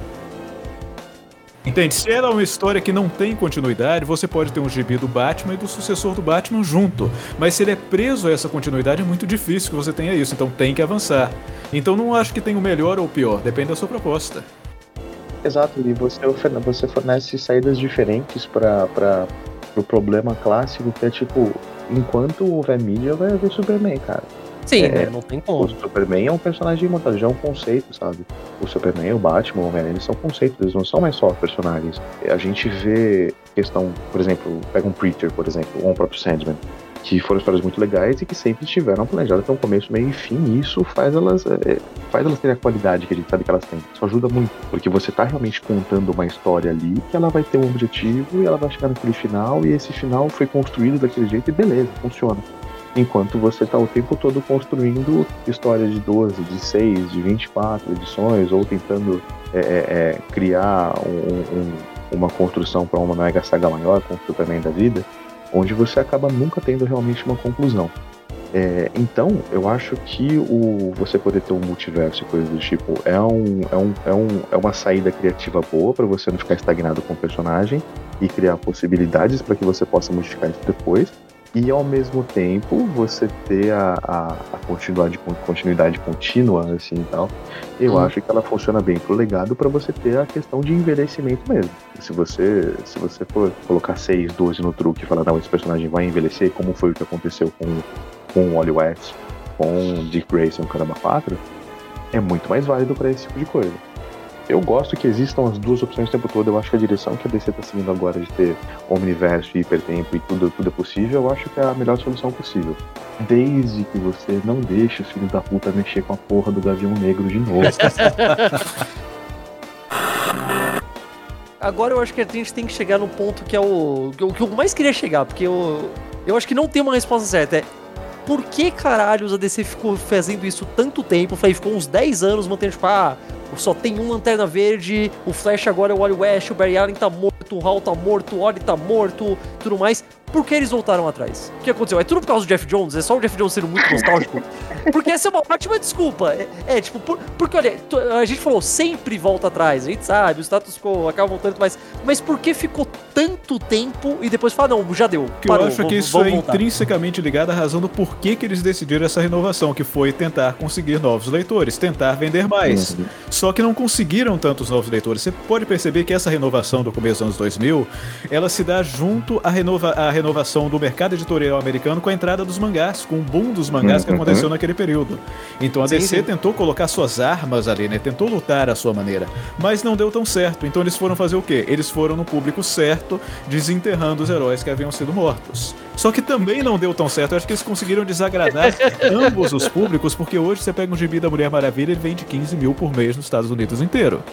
S2: Entende? Se ela é uma história que não tem continuidade, você pode ter um gibi do Batman e do sucessor do Batman junto. Mas se ele é preso a essa continuidade, é muito difícil que você tenha isso. Então tem que avançar. Então não acho que tem o melhor ou o pior, depende da sua proposta.
S3: Exato, e você, você fornece saídas diferentes para o problema clássico, que é tipo, enquanto houver mídia, vai haver Superman, cara.
S1: Sim,
S3: É?
S1: Não tem
S3: O
S1: como.
S3: Superman é um personagem imortal, já é um conceito, sabe? O Superman, o Batman, o Homem-Aranha, eles são conceitos, eles não são mais só personagens. A gente vê questão, por exemplo, pega um Preacher, por exemplo, ou um próprio Sandman, que foram histórias muito legais e que sempre estiveram planejadas ter um começo, meio e fim, e isso faz elas, é, faz elas terem a qualidade que a gente sabe que elas têm. Isso ajuda muito, porque você tá realmente contando uma história ali que ela vai ter um objetivo e ela vai chegar naquele final, e esse final foi construído daquele jeito e beleza, funciona. Enquanto você tá o tempo todo construindo histórias de 12, de 6, de 24 edições, ou tentando é, é, é, criar um- um- uma construção para uma mega saga maior, como Superman da vida, onde você acaba nunca tendo realmente uma conclusão. É, então, eu acho que o você poder ter um multiverso e coisas do tipo é, um, é, um, é, um, é uma saída criativa boa para você não ficar estagnado com o personagem e criar possibilidades para que você possa modificar isso depois. E ao mesmo tempo você ter a, a, a continuidade, continuidade contínua, assim e tal, eu
S1: Hum.
S3: acho que ela funciona bem pro legado para você ter a questão de envelhecimento mesmo. Se você, se você for colocar 6, 12 no truque e falar, não, esse personagem vai envelhecer, como foi o que aconteceu com, com o Wally West, com o Dick Grayson, Caramba 4, é muito mais válido para esse tipo de coisa. Eu gosto que existam as duas opções o tempo todo. Eu acho que a direção que a DC tá seguindo agora de ter omniverso, hipertempo e tudo, tudo é possível, eu acho que é a melhor solução possível. Desde que você não deixe os filhos da puta mexer com a porra do Gavião Negro de novo. [LAUGHS]
S1: Agora eu acho que a gente tem que chegar no ponto que é o, o que eu mais queria chegar, porque eu, eu acho que não tem uma resposta certa. É por que caralhos a DC ficou fazendo isso tanto tempo? Falei, ficou uns 10 anos mantendo, tipo, ah, só tem um Lanterna Verde, o Flash agora é o Wally West, o Barry Allen tá morto, o Hal tá morto, o Oli tá morto, tudo mais. Por que eles voltaram atrás? O que aconteceu? É tudo por causa do Jeff Jones? É só o Jeff Jones sendo muito nostálgico? Porque essa é uma ótima desculpa. É, é tipo, por, porque olha, a gente falou, sempre volta atrás. A gente sabe, o status quo acaba voltando, mas, mas por que ficou tanto tempo e depois fala, não, já deu.
S2: Que parou, eu acho que isso é voltar. intrinsecamente ligado à razão do porquê que eles decidiram essa renovação, que foi tentar conseguir novos leitores, tentar vender mais. Uhum. Só que não conseguiram tantos novos leitores. Você pode perceber que essa renovação do começo dos anos 2000, ela se dá junto à, renova à renovação do mercado editorial americano com a entrada dos mangás, com o boom dos mangás uhum. que aconteceu naquele período. Então a sim, DC sim. tentou colocar suas armas ali, né? Tentou lutar à sua maneira, mas não deu tão certo. Então eles foram fazer o quê? Eles foram no público certo, desenterrando os heróis que haviam sido mortos. Só que também não deu tão certo. Eu acho que eles conseguiram desagradar [LAUGHS] ambos os públicos, porque hoje você pega um gibi da Mulher Maravilha e ele vende 15 mil por mês nos Estados Unidos inteiro.